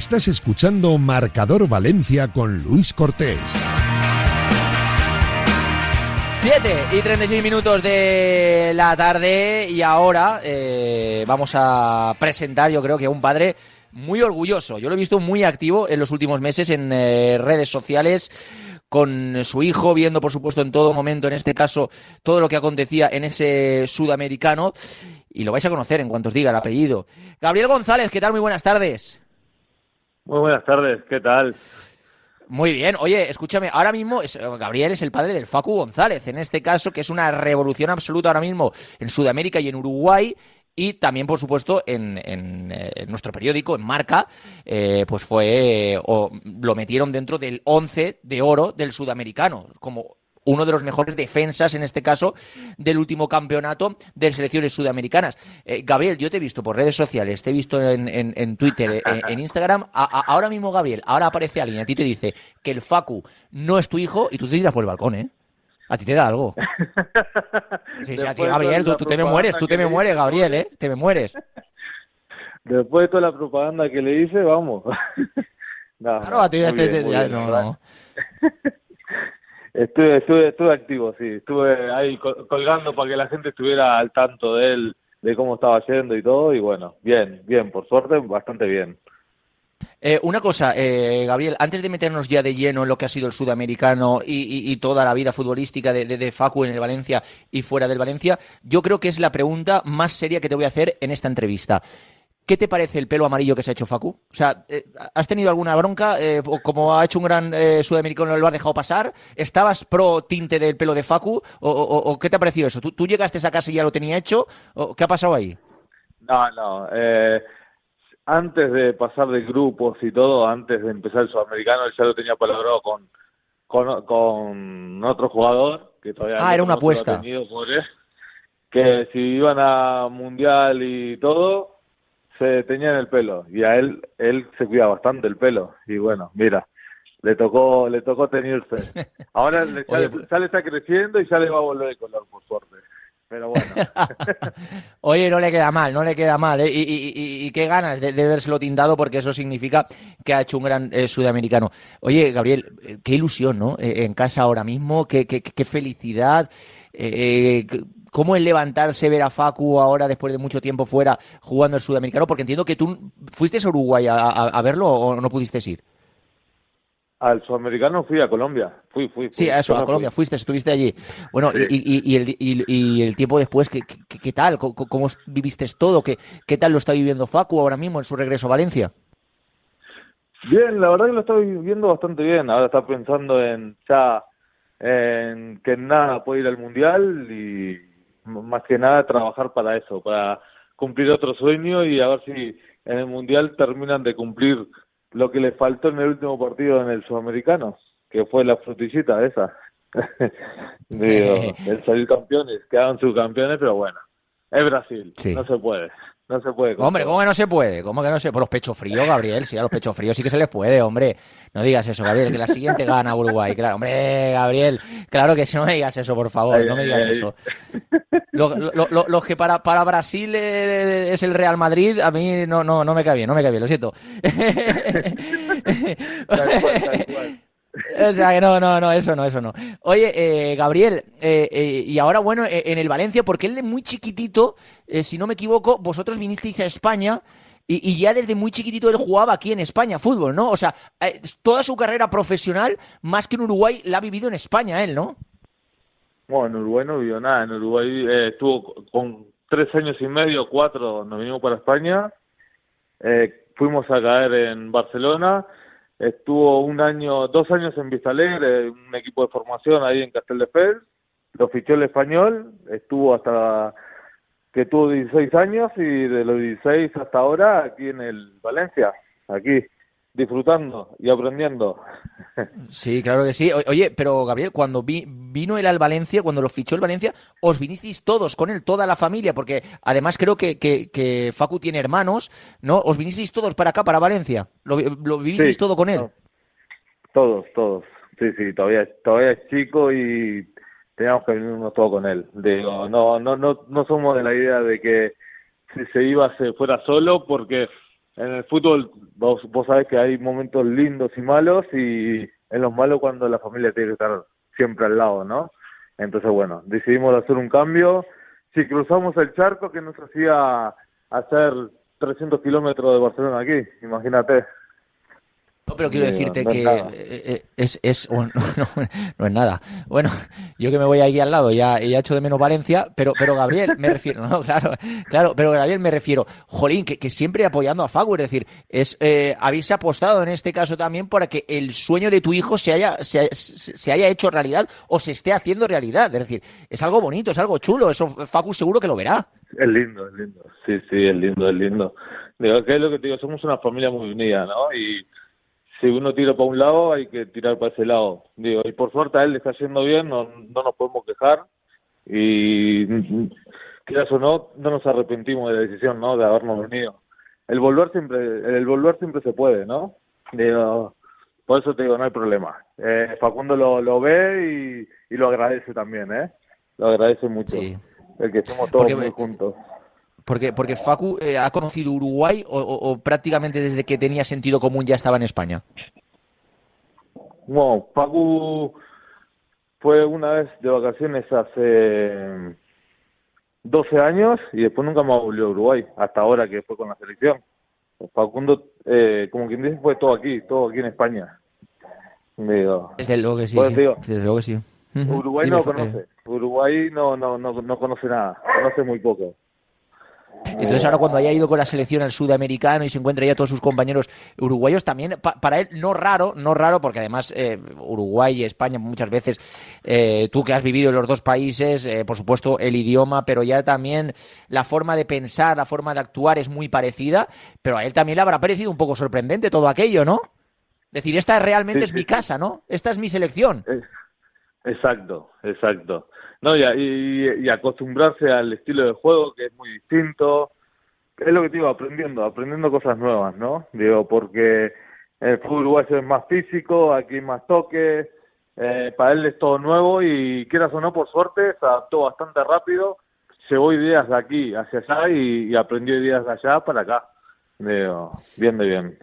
Speaker 1: Estás escuchando Marcador Valencia con Luis Cortés.
Speaker 3: 7 y 36 minutos de la tarde y ahora eh, vamos a presentar yo creo que a un padre muy orgulloso. Yo lo he visto muy activo en los últimos meses en eh, redes sociales con su hijo, viendo por supuesto en todo momento, en este caso, todo lo que acontecía en ese sudamericano y lo vais a conocer en cuanto os diga el apellido. Gabriel González, ¿qué tal? Muy buenas tardes.
Speaker 9: Muy buenas tardes, ¿qué tal?
Speaker 3: Muy bien, oye, escúchame, ahora mismo Gabriel es el padre del Facu González, en este caso, que es una revolución absoluta ahora mismo en Sudamérica y en Uruguay. Y también, por supuesto, en, en, eh, nuestro periódico, en Marca, eh, pues fue, o lo metieron dentro del 11 de oro del sudamericano, como uno de los mejores defensas, en este caso, del último campeonato de selecciones sudamericanas. Eh, Gabriel, yo te he visto por redes sociales, te he visto en, en- en Twitter, eh, en, en Instagram. A- a- ahora mismo, Gabriel, ahora aparece alguien, a ti te dice que el Facu no es tu hijo y tú te tiras por el balcón, ¿eh? A ti te da algo. Sí, sí, a ti, Gabriel, tú, te me mueres, tú te me mueres, Gabriel, ¿eh? Te me mueres.
Speaker 9: Después de toda la propaganda que le hice, vamos. No,
Speaker 3: Claro, a ti te- te-
Speaker 9: muy
Speaker 3: ya, no,
Speaker 9: la verdad.
Speaker 3: no.
Speaker 9: Estuve, estuve, estuve activo, sí. Estuve ahí col- colgando para que la gente estuviera al tanto de él, de cómo estaba yendo y todo. Y bueno, bien, bien, por suerte, bastante bien.
Speaker 3: Eh, una cosa, eh, Gabriel, antes de meternos ya de lleno en lo que ha sido el sudamericano y, y- y toda la vida futbolística de, de- de Facu en el Valencia y fuera del Valencia, yo creo que es la pregunta más seria que te voy a hacer en esta entrevista. ¿Qué te parece el pelo amarillo que se ha hecho Facu? O sea, eh, ¿has tenido alguna bronca? Eh, como ha hecho un gran eh, sudamericano, lo has dejado pasar. ¿Estabas pro tinte del pelo de Facu? ¿O, o- o qué te ha parecido eso? ¿Tú, tú llegaste a esa casa y ya lo tenía hecho? ¿O ¿Qué ha pasado ahí?
Speaker 9: No, no. Eh, antes de pasar de grupos y todo, antes de empezar el sudamericano, ya lo tenía palabrado con, con, con otro jugador que todavía
Speaker 3: Ah,
Speaker 9: no-
Speaker 3: era una
Speaker 9: ha
Speaker 3: apuesta.
Speaker 9: tenido, que si iban a mundial y todo, se teñían el pelo. Y a él, él se cuida bastante el pelo. Y bueno, mira. Le tocó, le tocó teñirse. Ahora le- ya,
Speaker 3: Oye,
Speaker 9: le- ya le está creciendo y ya le va a volver el color, por suerte. Pero bueno.
Speaker 3: Oye, no le queda mal, no le queda mal. ¿eh? Y, y- y- y qué ganas de, de vérselo tintado porque eso significa que ha hecho un gran eh, sudamericano. Oye, Gabriel, eh, qué ilusión, ¿no? En casa ahora mismo, qué, qué- qué felicidad. Eh, ¿Cómo el levantarse, ver a Facu ahora después de mucho tiempo fuera jugando el sudamericano? Porque entiendo que tú fuiste a Uruguay a, a- a verlo o no pudiste ir.
Speaker 9: Al sudamericano fui a Colombia. Fui, fui. fui.
Speaker 3: Sí, a eso, a Colombia,
Speaker 9: fui.
Speaker 3: fuiste, estuviste allí. Bueno, y, y- y el, y- y el tiempo después, ¿qué, qué- qué tal? ¿Cómo, cómo viviste todo? ¿Qué, ¿Qué tal lo está viviendo Facu ahora mismo en su regreso a Valencia?
Speaker 9: Bien, la verdad que lo estoy viendo bastante bien. Ahora está pensando en ya en que nada puede ir al mundial y más que nada trabajar para eso, para cumplir otro sueño y a ver si en el Mundial terminan de cumplir lo que les faltó en el último partido en el Sudamericano, que fue la frutillita esa. Digo, el salir campeones, quedaron subcampeones, pero bueno, es Brasil,
Speaker 3: Sí.
Speaker 9: no se puede, no se puede.
Speaker 3: Hombre. ¿cómo que no se puede? ¿Cómo que no se Por los pechos fríos, Gabriel. Sí, a los pechos fríos sí que se les puede, hombre. No digas eso, Gabriel, que la siguiente gana Uruguay. Claro, hombre, Gabriel. Claro que si no me digas eso, por favor. No me digas eso. Lo- lo- lo- Los que para, para Brasil es el Real Madrid, a mí no, no, no me cae bien, no me cae bien, lo siento.
Speaker 9: Tal cual, tal cual.
Speaker 3: O sea que no, no, no, eso no, eso no. Oye, eh, Gabriel, eh, eh, y ahora bueno, eh, en el Valencia, porque él de muy chiquitito, eh, si no me equivoco, vosotros vinisteis a España y, ya desde muy chiquitito él jugaba aquí en España fútbol, ¿no? O sea, toda su carrera profesional, más que en Uruguay, la ha vivido en España él, ¿no?
Speaker 9: Bueno, en Uruguay no vivió nada. En Uruguay estuvo con tres años y medio, cuatro, nos vinimos para España. Fuimos a caer en Barcelona. Estuvo un año, dos años en Vista Alegre, un equipo de formación ahí en Castelldefels. Lo fichó el español. Estuvo hasta que tuvo 16 años y de los 16 hasta ahora aquí en el Valencia, aquí disfrutando y aprendiendo.
Speaker 3: Sí, claro que sí. Oye, pero Gabriel, cuando vi- vino él al Valencia, cuando lo fichó el Valencia, os vinisteis todos con él, toda la familia, porque además creo que, que, que Facu tiene hermanos, ¿no? Os vinisteis todos para acá, para Valencia. Lo, lo vivisteis
Speaker 9: Sí,
Speaker 3: todo con él.
Speaker 9: no. Todos, todos. Sí, sí, todavía, todavía es chico y teníamos que venirnos todos con él. Digo, no, no, no, no somos de la idea de que si se iba se fuera solo, porque en el fútbol vos, vos sabés que hay momentos lindos y malos y en los malos cuando la familia tiene que estar siempre al lado, ¿no? Entonces, bueno, decidimos hacer un cambio. Si cruzamos el charco que nos hacía hacer 300 kilómetros de Barcelona aquí, imagínate.
Speaker 3: No, pero quiero decirte
Speaker 9: no
Speaker 3: que eh, eh, es, es bueno, no, es nada. Bueno, yo que me voy aquí al lado, ya, ya echo de menos Valencia, pero, pero Gabriel, me refiero, no, claro, claro, pero Gabriel me refiero, jolín, que, que siempre apoyando a Facu, es decir, es, eh, habéis apostado en este caso también para que el sueño de tu hijo se haya, se, se- se haya hecho realidad o se esté haciendo realidad. Es decir, es algo bonito, es algo chulo, eso Facu seguro que lo verá.
Speaker 9: Es lindo, es lindo. Sí, sí, es lindo, es lindo. Digo, que es lo que te digo, somos una familia muy unida, ¿no? Y si uno tira para un lado, hay que tirar para ese lado. Digo, y por suerte a él le está yendo bien, no, no nos podemos quejar. Y quieras o no, no nos arrepentimos de la decisión, ¿no? De habernos venido. El volver siempre, el volver siempre se puede, ¿no? Digo, por eso te digo, no hay problema. Eh, Facundo lo, lo ve y, y lo agradece también, ¿eh? Lo agradece mucho.
Speaker 3: Sí.
Speaker 9: El que estemos todos
Speaker 3: Porque-
Speaker 9: muy juntos.
Speaker 3: Porque, porque Facu eh, ha conocido Uruguay o, o- o prácticamente desde que tenía sentido común ya estaba en España.
Speaker 9: Bueno, Pacu fue una vez de vacaciones hace 12 años y después nunca más volvió a Uruguay, hasta ahora que fue con la selección. Facundo, eh, como quien dice, fue todo aquí, todo aquí en España. Digo,
Speaker 3: Desde luego que sí.
Speaker 9: Pues
Speaker 3: sí.
Speaker 9: digo,
Speaker 3: Desde luego que sí.
Speaker 9: Uruguay no conoce,
Speaker 3: eh,
Speaker 9: Uruguay no, no, no, no conoce nada, conoce muy poco.
Speaker 3: Entonces ahora cuando haya ido con la selección al sudamericano y se encuentra ya todos sus compañeros uruguayos también, pa- para él no raro, no raro, porque además eh, Uruguay y España muchas veces, eh, tú que has vivido en los dos países, eh, por supuesto el idioma, pero ya también la forma de pensar, la forma de actuar es muy parecida, pero a él también le habrá parecido un poco sorprendente todo aquello, ¿no? Decir, esta realmente
Speaker 9: Sí,
Speaker 3: es
Speaker 9: sí,
Speaker 3: mi casa, ¿no? Esta es mi selección.
Speaker 9: Exacto, exacto. No, y, y, acostumbrarse al estilo de juego que es muy distinto. Es lo que te digo, aprendiendo, aprendiendo cosas nuevas, ¿no? Digo, porque el fútbol uruguayo es más físico, aquí hay más toque, eh, para él es todo nuevo y quieras o no, por suerte, se adaptó bastante rápido, llevó ideas de aquí hacia allá y, aprendió ideas de allá para acá. Digo, bien de bien.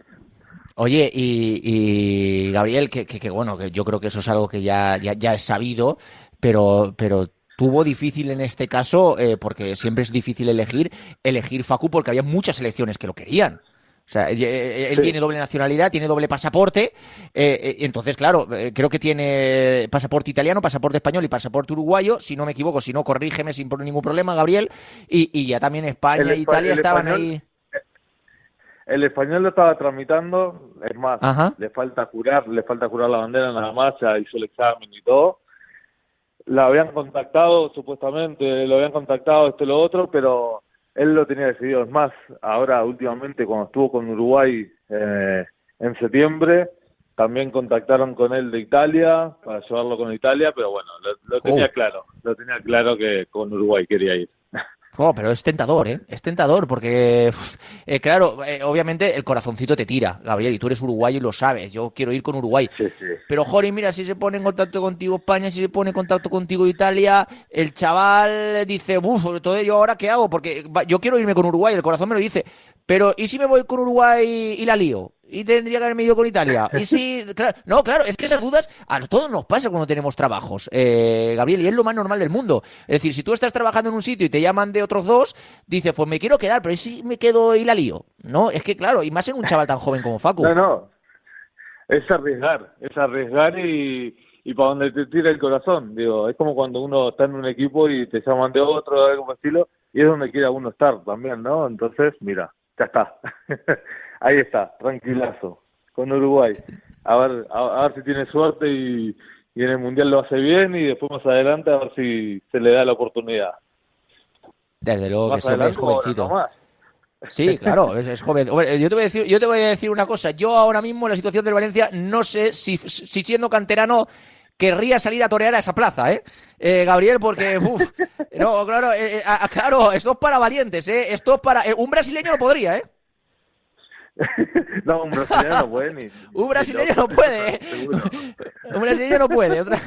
Speaker 3: Oye, y, y Gabriel, que, que- que bueno, que yo creo que eso es algo que ya, ya, ya es sabido, pero, pero tuvo difícil en este caso, eh, porque siempre es difícil elegir, elegir Facu porque había muchas selecciones que lo querían. O sea, él, él
Speaker 9: Sí.
Speaker 3: tiene doble nacionalidad, tiene doble pasaporte, eh, eh, entonces, claro, eh, creo que tiene pasaporte italiano, pasaporte español y pasaporte uruguayo, si no me equivoco, si no, corrígeme sin ningún problema, Gabriel, y, y ya también España e Italia estaban
Speaker 9: español-
Speaker 3: ahí.
Speaker 9: El español lo estaba tramitando, es más,
Speaker 3: Ajá.
Speaker 9: le falta jurar, le falta jurar la bandera nada más, ya hizo el examen y todo. La habían contactado, supuestamente, lo habían contactado esto y lo otro, pero él lo tenía decidido. Es más, ahora últimamente cuando estuvo con Uruguay eh, en septiembre, también contactaron con él de Italia para llevarlo con Italia, pero bueno, lo, lo tenía
Speaker 3: Oh.
Speaker 9: claro, lo tenía claro que con Uruguay quería ir.
Speaker 3: Oh, pero es tentador, ¿eh? Es tentador porque, eh, claro, eh, obviamente el corazoncito te tira, Gabriel, y tú eres uruguayo y lo sabes. Yo quiero ir con Uruguay.
Speaker 9: Sí, sí.
Speaker 3: Pero, Jori, mira, si se pone en contacto contigo España, si se pone en contacto contigo Italia, el chaval dice, uff, sobre todo yo ahora qué hago, porque yo quiero irme con Uruguay, el corazón me lo dice. Pero, ¿y si me voy con Uruguay y la lío? Y tendría que haberme ido con Italia. Y si, claro, no, claro, es que esas dudas a todos nos pasa cuando tenemos trabajos, eh, Gabriel, y es lo más normal del mundo. Es decir, si tú estás trabajando en un sitio y te llaman de otros dos, dices, pues me quiero quedar, pero ¿y si me quedo y la lío? No, es que claro, y más en un chaval tan joven como Facu.
Speaker 9: No, no, es arriesgar, es arriesgar y, y para donde te tira el corazón. Digo, es como cuando uno está en un equipo y te llaman de otro, de algún estilo, y es donde quiera uno estar también, ¿no? Entonces, mira, ya está. Ahí está, tranquilazo, con Uruguay. A ver, a, a ver si tiene suerte y, y en el Mundial lo hace bien y después más adelante a ver si se le da la oportunidad.
Speaker 3: Desde luego que
Speaker 9: Más
Speaker 3: es jovencito. Sí, claro, es, es joven. Hombre, yo te, voy a decir, yo te voy a decir una cosa. Yo ahora mismo en la situación del Valencia no sé si, si siendo canterano querría salir a torear a esa plaza, ¿eh? Eh, Gabriel, porque, uf, no, claro, eh, eh, claro, esto es para valientes, ¿eh? Esto es para... eh, un brasileño no podría, ¿eh?
Speaker 9: no, un brasileño no puede ni.
Speaker 3: Un brasileño no puede, ¿eh? Un brasileño no puede. Otra-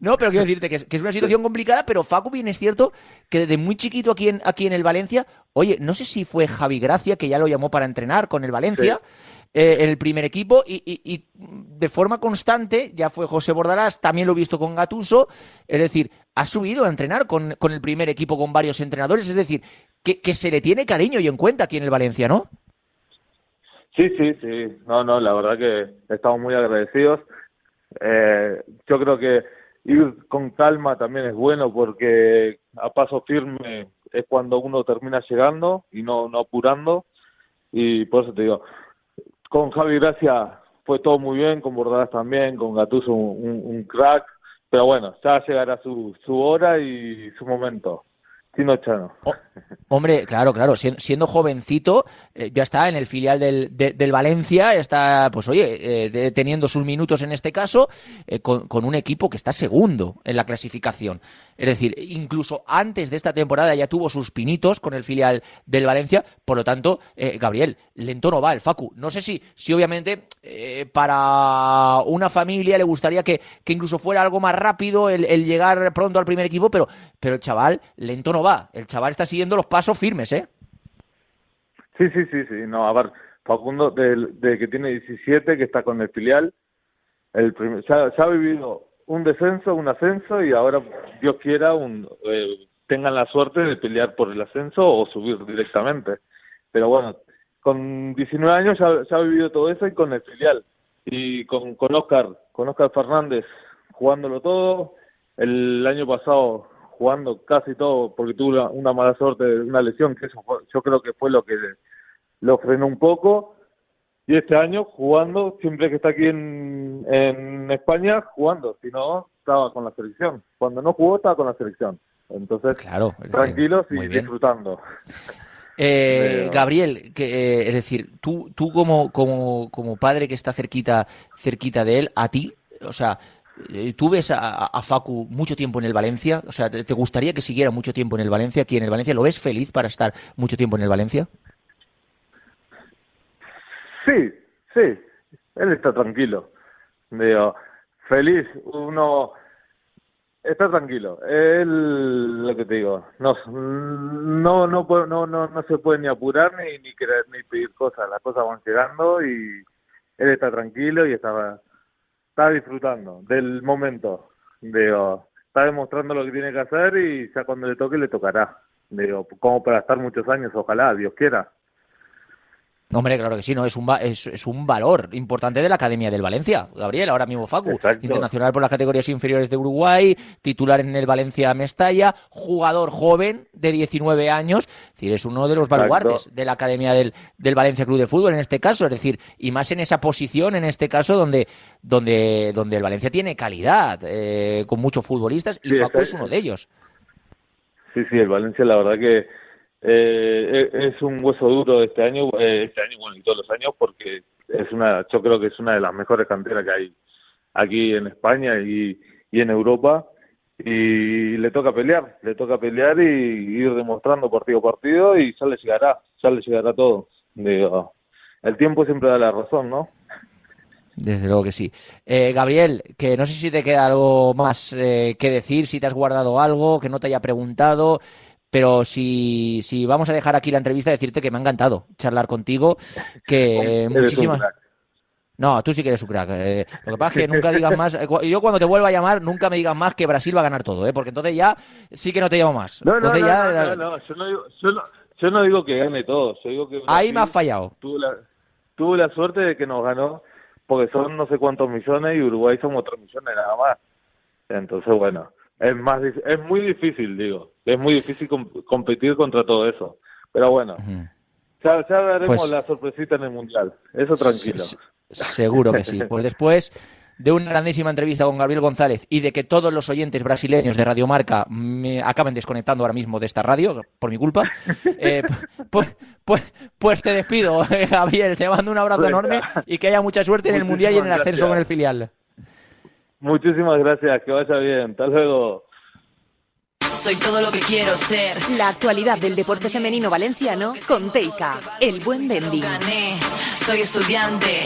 Speaker 3: No, pero quiero decirte que es, que es una situación complicada, pero Facu bien es cierto que desde muy chiquito aquí en, aquí en el Valencia, oye, no sé si fue Javi Gracia que ya lo llamó para entrenar con el Valencia, eh, en el primer equipo, y, y- y de forma constante, ya fue José Bordalás, también lo he visto con Gatuso, es decir, ha subido a entrenar con, con el primer equipo con varios entrenadores, es decir, que, que se le tiene cariño y en cuenta aquí en el Valencia, ¿no?
Speaker 9: Sí, sí, sí. No, no, la verdad que estamos muy agradecidos. Eh, yo creo que ir con calma también es bueno porque a paso firme es cuando uno termina llegando y no, no apurando. Y por eso te digo, con Javi Gracia fue todo muy bien, con Bordadas también, con Gattuso un, un- crack. Pero bueno, ya llegará su, su hora y su momento. Tino Chano.
Speaker 3: Hombre, claro, claro, siendo, siendo jovencito, eh, ya está en el filial del, de- del Valencia, está, pues oye, eh, teniendo sus minutos en este caso, eh, con, con un equipo que está segundo en la clasificación. Es decir, incluso antes de esta temporada ya tuvo sus pinitos con el filial del Valencia, por lo tanto, eh, Gabriel, lento no va el Facu. No sé si, si obviamente para una familia le gustaría que, que incluso fuera algo más rápido el, el llegar pronto al primer equipo, pero, pero el chaval lento no va. El chaval está siguiendo los pasos firmes, ¿eh?
Speaker 9: Sí, sí, sí, sí. No, a ver, Facundo, de, de que tiene 17, que está con el filial, el primer- ya, ha vivido un descenso, un ascenso y ahora, Dios quiera, un, eh, tengan la suerte de pelear por el ascenso o subir directamente. Pero bueno, con 19 años ya, ya ha vivido todo eso y con el filial. Y con, con Oscar, con Oscar Fernández jugándolo todo, el año pasado jugando casi todo porque tuvo una, una mala suerte de una lesión, que eso fue- yo creo que fue lo que lo frenó un poco. Y este año jugando, siempre que está aquí en, en España, jugando. Si no, estaba con la selección. Cuando no jugó, estaba con la selección. Entonces,
Speaker 3: Claro.
Speaker 9: tranquilos y
Speaker 3: bien.
Speaker 9: disfrutando.
Speaker 3: Eh, Gabriel, que, eh, es decir, tú, tú como, como, como padre que está cerquita, cerquita de él, a ti, o sea, eh, ¿tú ves a, a Facu mucho tiempo en el Valencia? O sea, ¿te, te gustaría que siguiera mucho tiempo en el Valencia, aquí en el Valencia? ¿Lo ves feliz para estar mucho tiempo en el Valencia?
Speaker 9: Sí, sí, él está tranquilo. Digo, feliz, uno está tranquilo. Él, lo que te digo, no, no, no, no, no, no se puede ni apurar ni, ni querer ni pedir cosas. Las cosas van llegando y él está tranquilo y está, está disfrutando del momento. Digo, está demostrando lo que tiene que hacer y ya cuando le toque le tocará. Digo, como para estar muchos años, ojalá, Dios quiera.
Speaker 3: Hombre, claro que sí, ¿no? Es un, va- es, es un valor importante de la Academia del Valencia. Gabriel, ahora mismo Facu,
Speaker 9: Exacto.
Speaker 3: internacional por las categorías inferiores de Uruguay, titular en el Valencia Mestalla, jugador joven de 19 años, es decir, es uno de los
Speaker 9: Exacto.
Speaker 3: baluartes de la Academia del, del Valencia Club de Fútbol en este caso, es decir, y más en esa posición, en este caso, donde, donde, donde el Valencia tiene calidad, eh, con muchos futbolistas, y
Speaker 9: Sí,
Speaker 3: Facu es uno de ellos.
Speaker 9: Sí, sí, el Valencia la verdad que, eh, es es un hueso duro este año, eh, este año bueno y todos los años porque es una, yo creo que es una de las mejores canteras que hay aquí en España y, y en Europa y le toca pelear, le toca pelear y ir demostrando partido a partido y ya le llegará, ya le llegará todo. Digo, el tiempo siempre da la razón, ¿no?
Speaker 3: Desde luego que sí. Eh, Gabriel, que no sé si te queda algo más eh, que decir, si te has guardado algo, que no te haya preguntado, pero si, si vamos a dejar aquí la entrevista, decirte que me ha encantado charlar contigo, que muchísimas... No, tú sí que eres un crack. eh, lo que pasa es que nunca digas más. eh, Yo cuando te vuelva a llamar, nunca me digas más que Brasil va a ganar todo, ¿eh? Porque entonces ya sí que no te llamo más.
Speaker 9: No, no, no,
Speaker 3: ya-
Speaker 9: no, yo no digo, yo no, yo no digo que gane todo, yo digo que
Speaker 3: Ahí me has fallado.
Speaker 9: Tuvo la, tuvo la suerte de que nos ganó, porque son no sé cuántos millones y Uruguay somos tres millones nada más. Entonces, bueno, es más, es muy difícil, digo, es muy difícil com- competir contra todo eso. Pero bueno, ya, ya veremos
Speaker 3: Pues-
Speaker 9: la sorpresita en el mundial, eso tranquilo.
Speaker 3: Se- se- seguro que sí. Pues después de una grandísima entrevista con Gabriel González y de que todos los oyentes brasileños de Radio Marca me acaben desconectando ahora mismo de esta radio, por mi culpa, eh, pues, pues, pues te despido, eh, Gabriel. Te mando un abrazo enorme y que haya mucha suerte en el Mundial y en el ascenso con el filial.
Speaker 9: Muchísimas gracias, que vaya bien, hasta luego.
Speaker 10: Soy todo lo que quiero ser.
Speaker 11: La actualidad del deporte femenino valenciano con Teika, el buen.
Speaker 10: Gané, soy estudiante,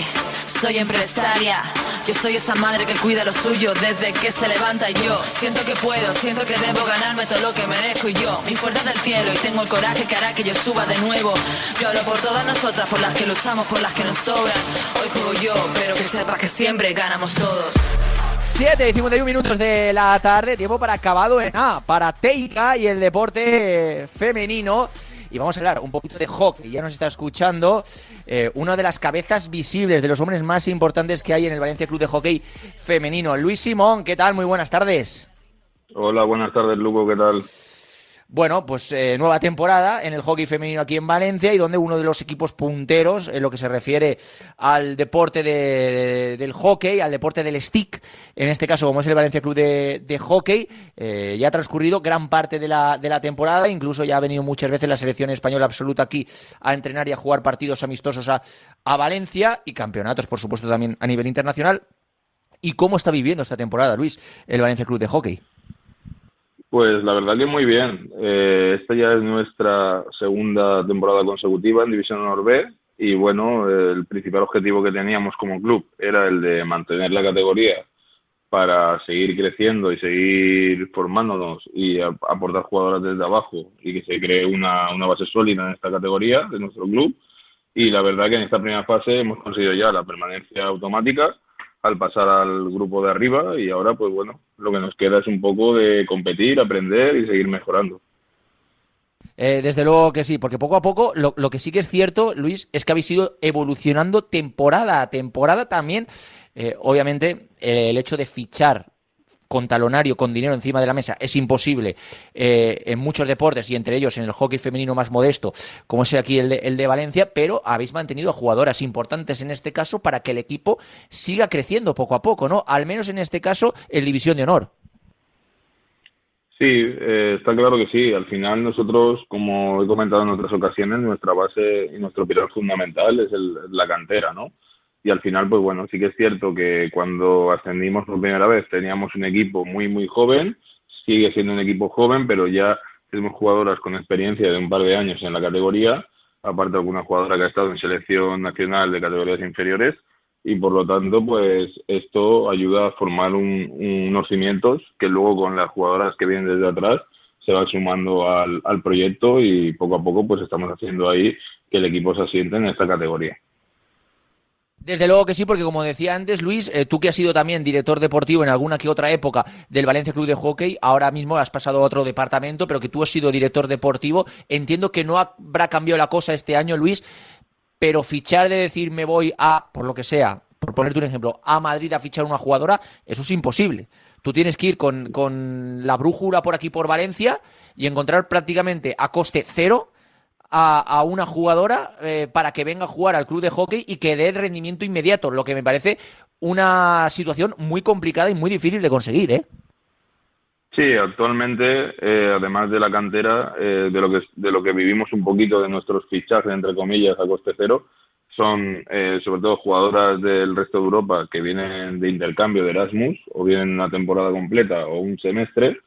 Speaker 10: soy empresaria. Yo soy esa madre que cuida lo suyo desde que se levanta y yo siento que puedo, siento que debo ganarme todo lo que merezco y yo, mi fuerza del cielo y tengo el coraje que hará que yo suba de nuevo. Yo hablo por todas nosotras, por las que luchamos, por las que nos sobran. Hoy juego yo, pero que sepa que siempre ganamos todos.
Speaker 3: 7 y 51 minutos de la tarde, tiempo para acabado en A, para Teika y el deporte femenino. Y vamos a hablar un poquito de hockey. Ya nos está escuchando eh, una de las cabezas visibles de los hombres más importantes que hay en el Valencia Club de Hockey Femenino. Luis Simón, ¿qué tal? Muy buenas tardes.
Speaker 12: Hola, buenas tardes, Luco, ¿qué tal?
Speaker 3: Bueno, pues eh, nueva temporada en el hockey femenino aquí en Valencia y donde uno de los equipos punteros en lo que se refiere al deporte de- del hockey, al deporte del stick, en este caso como es el Valencia Club de, Hockey, eh, ya ha transcurrido gran parte de la, de la temporada, incluso ya ha venido muchas veces la selección española absoluta aquí a entrenar y a jugar partidos amistosos a Valencia y campeonatos, por supuesto, también a nivel internacional. ¿Y cómo está viviendo esta temporada, Luis, el Valencia Club de Hockey?
Speaker 12: Pues la verdad que muy bien. Eh, esta ya es nuestra segunda temporada consecutiva en División Honor B y bueno, el principal objetivo que teníamos como club era el de mantener la categoría para seguir creciendo y seguir formándonos y aportar jugadoras desde abajo y que se cree una, una base sólida en esta categoría de nuestro club. Y la verdad que en esta primera fase hemos conseguido ya la permanencia automática al pasar al grupo de arriba y ahora pues bueno, lo que nos queda es un poco de competir, aprender y seguir mejorando.
Speaker 3: Eh, desde luego que sí, porque poco a poco lo, que sí que es cierto, Luis, es que habéis ido evolucionando temporada a temporada también. Eh, obviamente, eh, el hecho de fichar con talonario, con dinero encima de la mesa, es imposible eh, en muchos deportes y entre ellos en el hockey femenino más modesto, como es aquí el de, el de Valencia, pero habéis mantenido jugadoras importantes en este caso para que el equipo siga creciendo poco a poco, ¿no? Al menos en este caso, en División de Honor.
Speaker 12: Sí, eh, está claro que sí. Al final nosotros, como he comentado en otras ocasiones, nuestra base y nuestro pilar fundamental es el- la cantera, ¿no? Y al final, pues bueno, sí que es cierto que cuando ascendimos por primera vez teníamos un equipo muy, muy joven, sigue siendo un equipo joven, pero ya tenemos jugadoras con experiencia de un par de años en la categoría, aparte alguna jugadora que ha estado en selección nacional de categorías inferiores, y por lo tanto, pues esto ayuda a formar un- unos cimientos que luego con las jugadoras que vienen desde atrás se van sumando al, al proyecto y poco a poco pues estamos haciendo ahí que el equipo se asiente en esta categoría.
Speaker 3: Desde luego que sí, porque como decía antes, Luis, eh, tú que has sido también director deportivo en alguna que otra época del Valencia Club de Hockey, ahora mismo has pasado a otro departamento, pero que tú has sido director deportivo. Entiendo que no habrá cambiado la cosa este año, Luis, pero fichar de decir me voy a, por lo que sea, por ponerte un ejemplo, a Madrid a fichar una jugadora, eso es imposible. Tú tienes que ir con, con la brújula por aquí por Valencia y encontrar prácticamente a coste cero a, una jugadora eh, para que venga a jugar al club de hockey y que dé rendimiento inmediato, lo que me parece una situación muy complicada y muy difícil de conseguir, ¿eh?
Speaker 12: Sí, actualmente, eh, además de la cantera, eh, de lo que de lo que vivimos un poquito de nuestros fichajes entre comillas a coste cero, son eh, sobre todo jugadoras del resto de Europa que vienen de intercambio de Erasmus o vienen una temporada completa o un semestre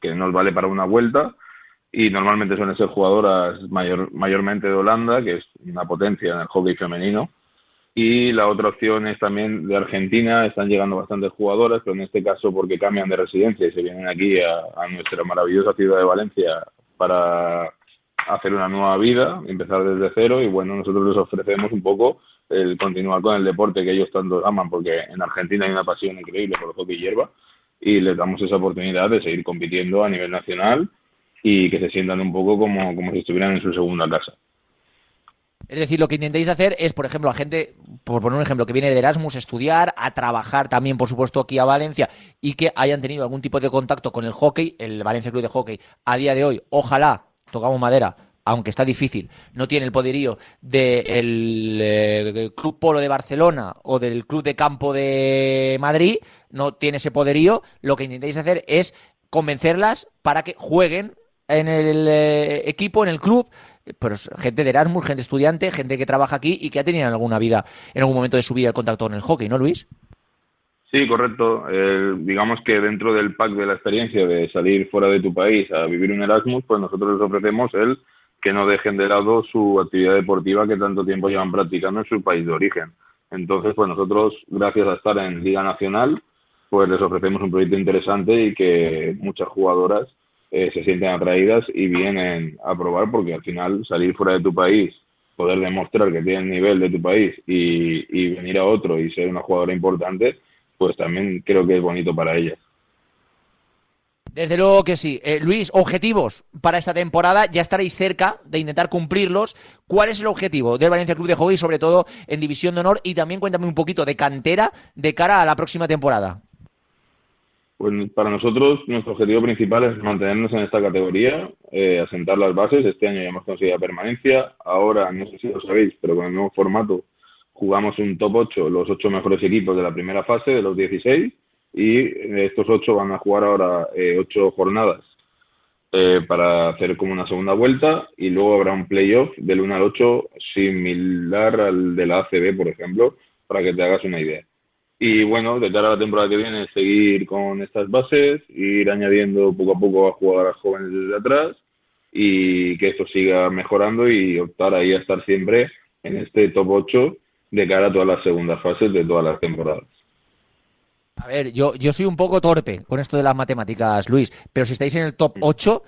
Speaker 12: que nos vale para una vuelta y normalmente suelen ser jugadoras mayor, mayormente de Holanda, que es una potencia en el hockey femenino. Y la otra opción es también de Argentina, están llegando bastantes jugadoras, pero en este caso porque cambian de residencia y se vienen aquí a, nuestra maravillosa ciudad de Valencia para hacer una nueva vida, empezar desde cero y bueno, nosotros les ofrecemos un poco el continuar con el deporte que ellos tanto aman, porque en Argentina hay una pasión increíble por el hockey hierba y les damos esa oportunidad de seguir compitiendo a nivel nacional y que se sientan un poco como, como si estuvieran en su segunda casa.
Speaker 3: Es decir, lo que intentáis hacer es, por ejemplo, a gente, por poner un ejemplo, que viene de Erasmus a estudiar, a trabajar también, por supuesto, aquí a Valencia y que hayan tenido algún tipo de contacto con el hockey, el Valencia Club de Hockey, a día de hoy, ojalá, tocamos madera, aunque está difícil, no tiene el poderío del eh, Club Polo de Barcelona o del Club de Campo de Madrid, no tiene ese poderío, lo que intentáis hacer es convencerlas para que jueguen en el eh, equipo, en el club, pues gente de Erasmus, gente estudiante, gente que trabaja aquí y que ha tenido en alguna vida, en algún momento de su vida el contacto con el hockey, ¿no, Luis?
Speaker 12: Sí, correcto. Digamos que dentro del pack de la experiencia de salir fuera de tu país a vivir un Erasmus, pues nosotros les ofrecemos el que no dejen de lado su actividad deportiva que tanto tiempo llevan practicando en su país de origen. Entonces, pues nosotros, gracias a estar en Liga Nacional, pues les ofrecemos un proyecto interesante y que muchas jugadoras eh, se sienten atraídas y vienen a probar porque al final salir fuera de tu país, poder demostrar que tienes nivel de tu país y, y venir a otro y ser una jugadora importante, pues también creo que es bonito para ellas.
Speaker 3: Desde luego que sí. Eh, Luis, objetivos para esta temporada. Ya estaréis cerca de intentar cumplirlos. ¿Cuál es el objetivo del Valencia Club de Hockey, sobre todo en División de Honor? Y también cuéntame un poquito de cantera de cara a la próxima temporada.
Speaker 12: Pues para nosotros nuestro objetivo principal es mantenernos en esta categoría, eh, asentar las bases. Este año ya hemos conseguido permanencia. Ahora, no sé si lo sabéis, pero con el nuevo formato jugamos un top 8, los ocho mejores equipos de la primera fase, de los 16 y estos ocho van a jugar ahora eh, ocho jornadas eh, para hacer como una segunda vuelta y luego habrá un playoff del 1 al 8 similar al de la ACB, por ejemplo, para que te hagas una idea. Y bueno, de cara a la temporada que viene, seguir con estas bases, ir añadiendo poco a poco a jugadores jóvenes desde atrás y que esto siga mejorando y optar ahí a estar siempre en este top 8 de cara a todas las segundas fases de todas las temporadas.
Speaker 3: A ver, yo, yo soy un poco torpe con esto de las matemáticas, Luis, pero si estáis en el top 8,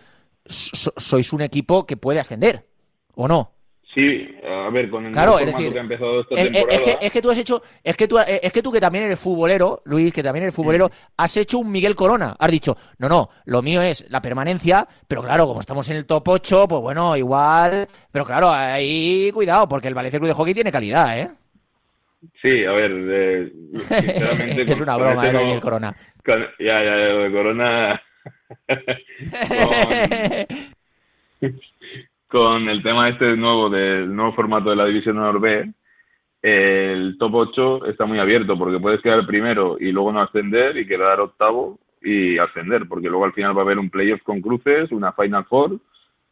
Speaker 3: so- sois un equipo que puede ascender, ¿o no?
Speaker 12: Sí, a ver, con el
Speaker 3: Claro, es decir,
Speaker 12: que ha empezado esta
Speaker 3: Es,
Speaker 12: temporada...
Speaker 3: es que, es que tú has hecho, es que tú, es que tú que también eres futbolero, Luis, que también eres futbolero, has hecho un Miguel Corona. Has dicho, no, no, lo mío es la permanencia, pero claro, como estamos en el top 8, pues bueno, igual, pero claro, ahí cuidado, porque el Valencia Club de Hockey tiene calidad, ¿eh?
Speaker 12: Sí, a ver, eh, sinceramente...
Speaker 3: es una broma,
Speaker 12: este
Speaker 3: ¿eh? Miguel Corona.
Speaker 12: con- ya, ya, lo de Corona... con, con el tema este nuevo del nuevo formato de la División Honor B, el top 8 está muy abierto porque puedes quedar primero y luego no ascender y quedar octavo y ascender, porque luego al final va a haber un playoff con cruces, una Final Four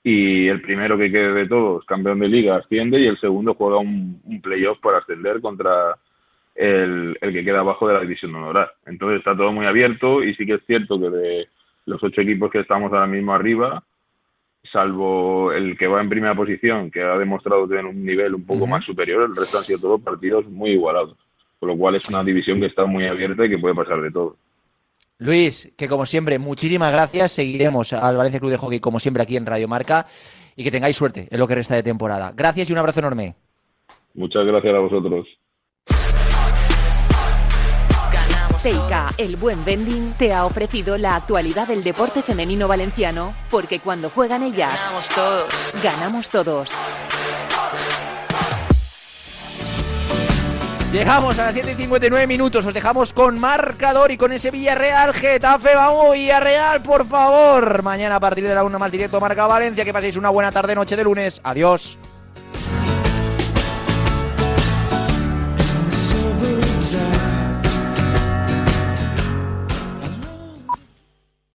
Speaker 12: y el primero que quede de todos, campeón de liga, asciende y el segundo juega un, un playoff para ascender contra el, el que queda abajo de la división de honor. Entonces está todo muy abierto y sí que es cierto que de los ocho equipos que estamos ahora mismo arriba, salvo el que va en primera posición, que ha demostrado tener un nivel un poco más superior, el resto han sido todos partidos muy igualados. Con lo cual es una división que está muy abierta y que puede pasar de todo.
Speaker 3: Luis, que como siempre, muchísimas gracias. Seguiremos al Valencia Club de Hockey como siempre aquí en Radio Marca y que tengáis suerte en lo que resta de temporada. Gracias y un abrazo enorme.
Speaker 12: Muchas gracias a vosotros.
Speaker 11: Teika, el buen vending, te ha ofrecido la actualidad del deporte femenino valenciano, porque cuando juegan ellas,
Speaker 10: Ganamos todos.
Speaker 11: ganamos todos.
Speaker 3: Llegamos a las 7 y 59 minutos, os dejamos con marcador y con ese Villarreal Getafe. Vamos, Villarreal, por favor. Mañana a partir de la una más directo Marca Valencia. Que paséis una buena tarde, noche de lunes. Adiós.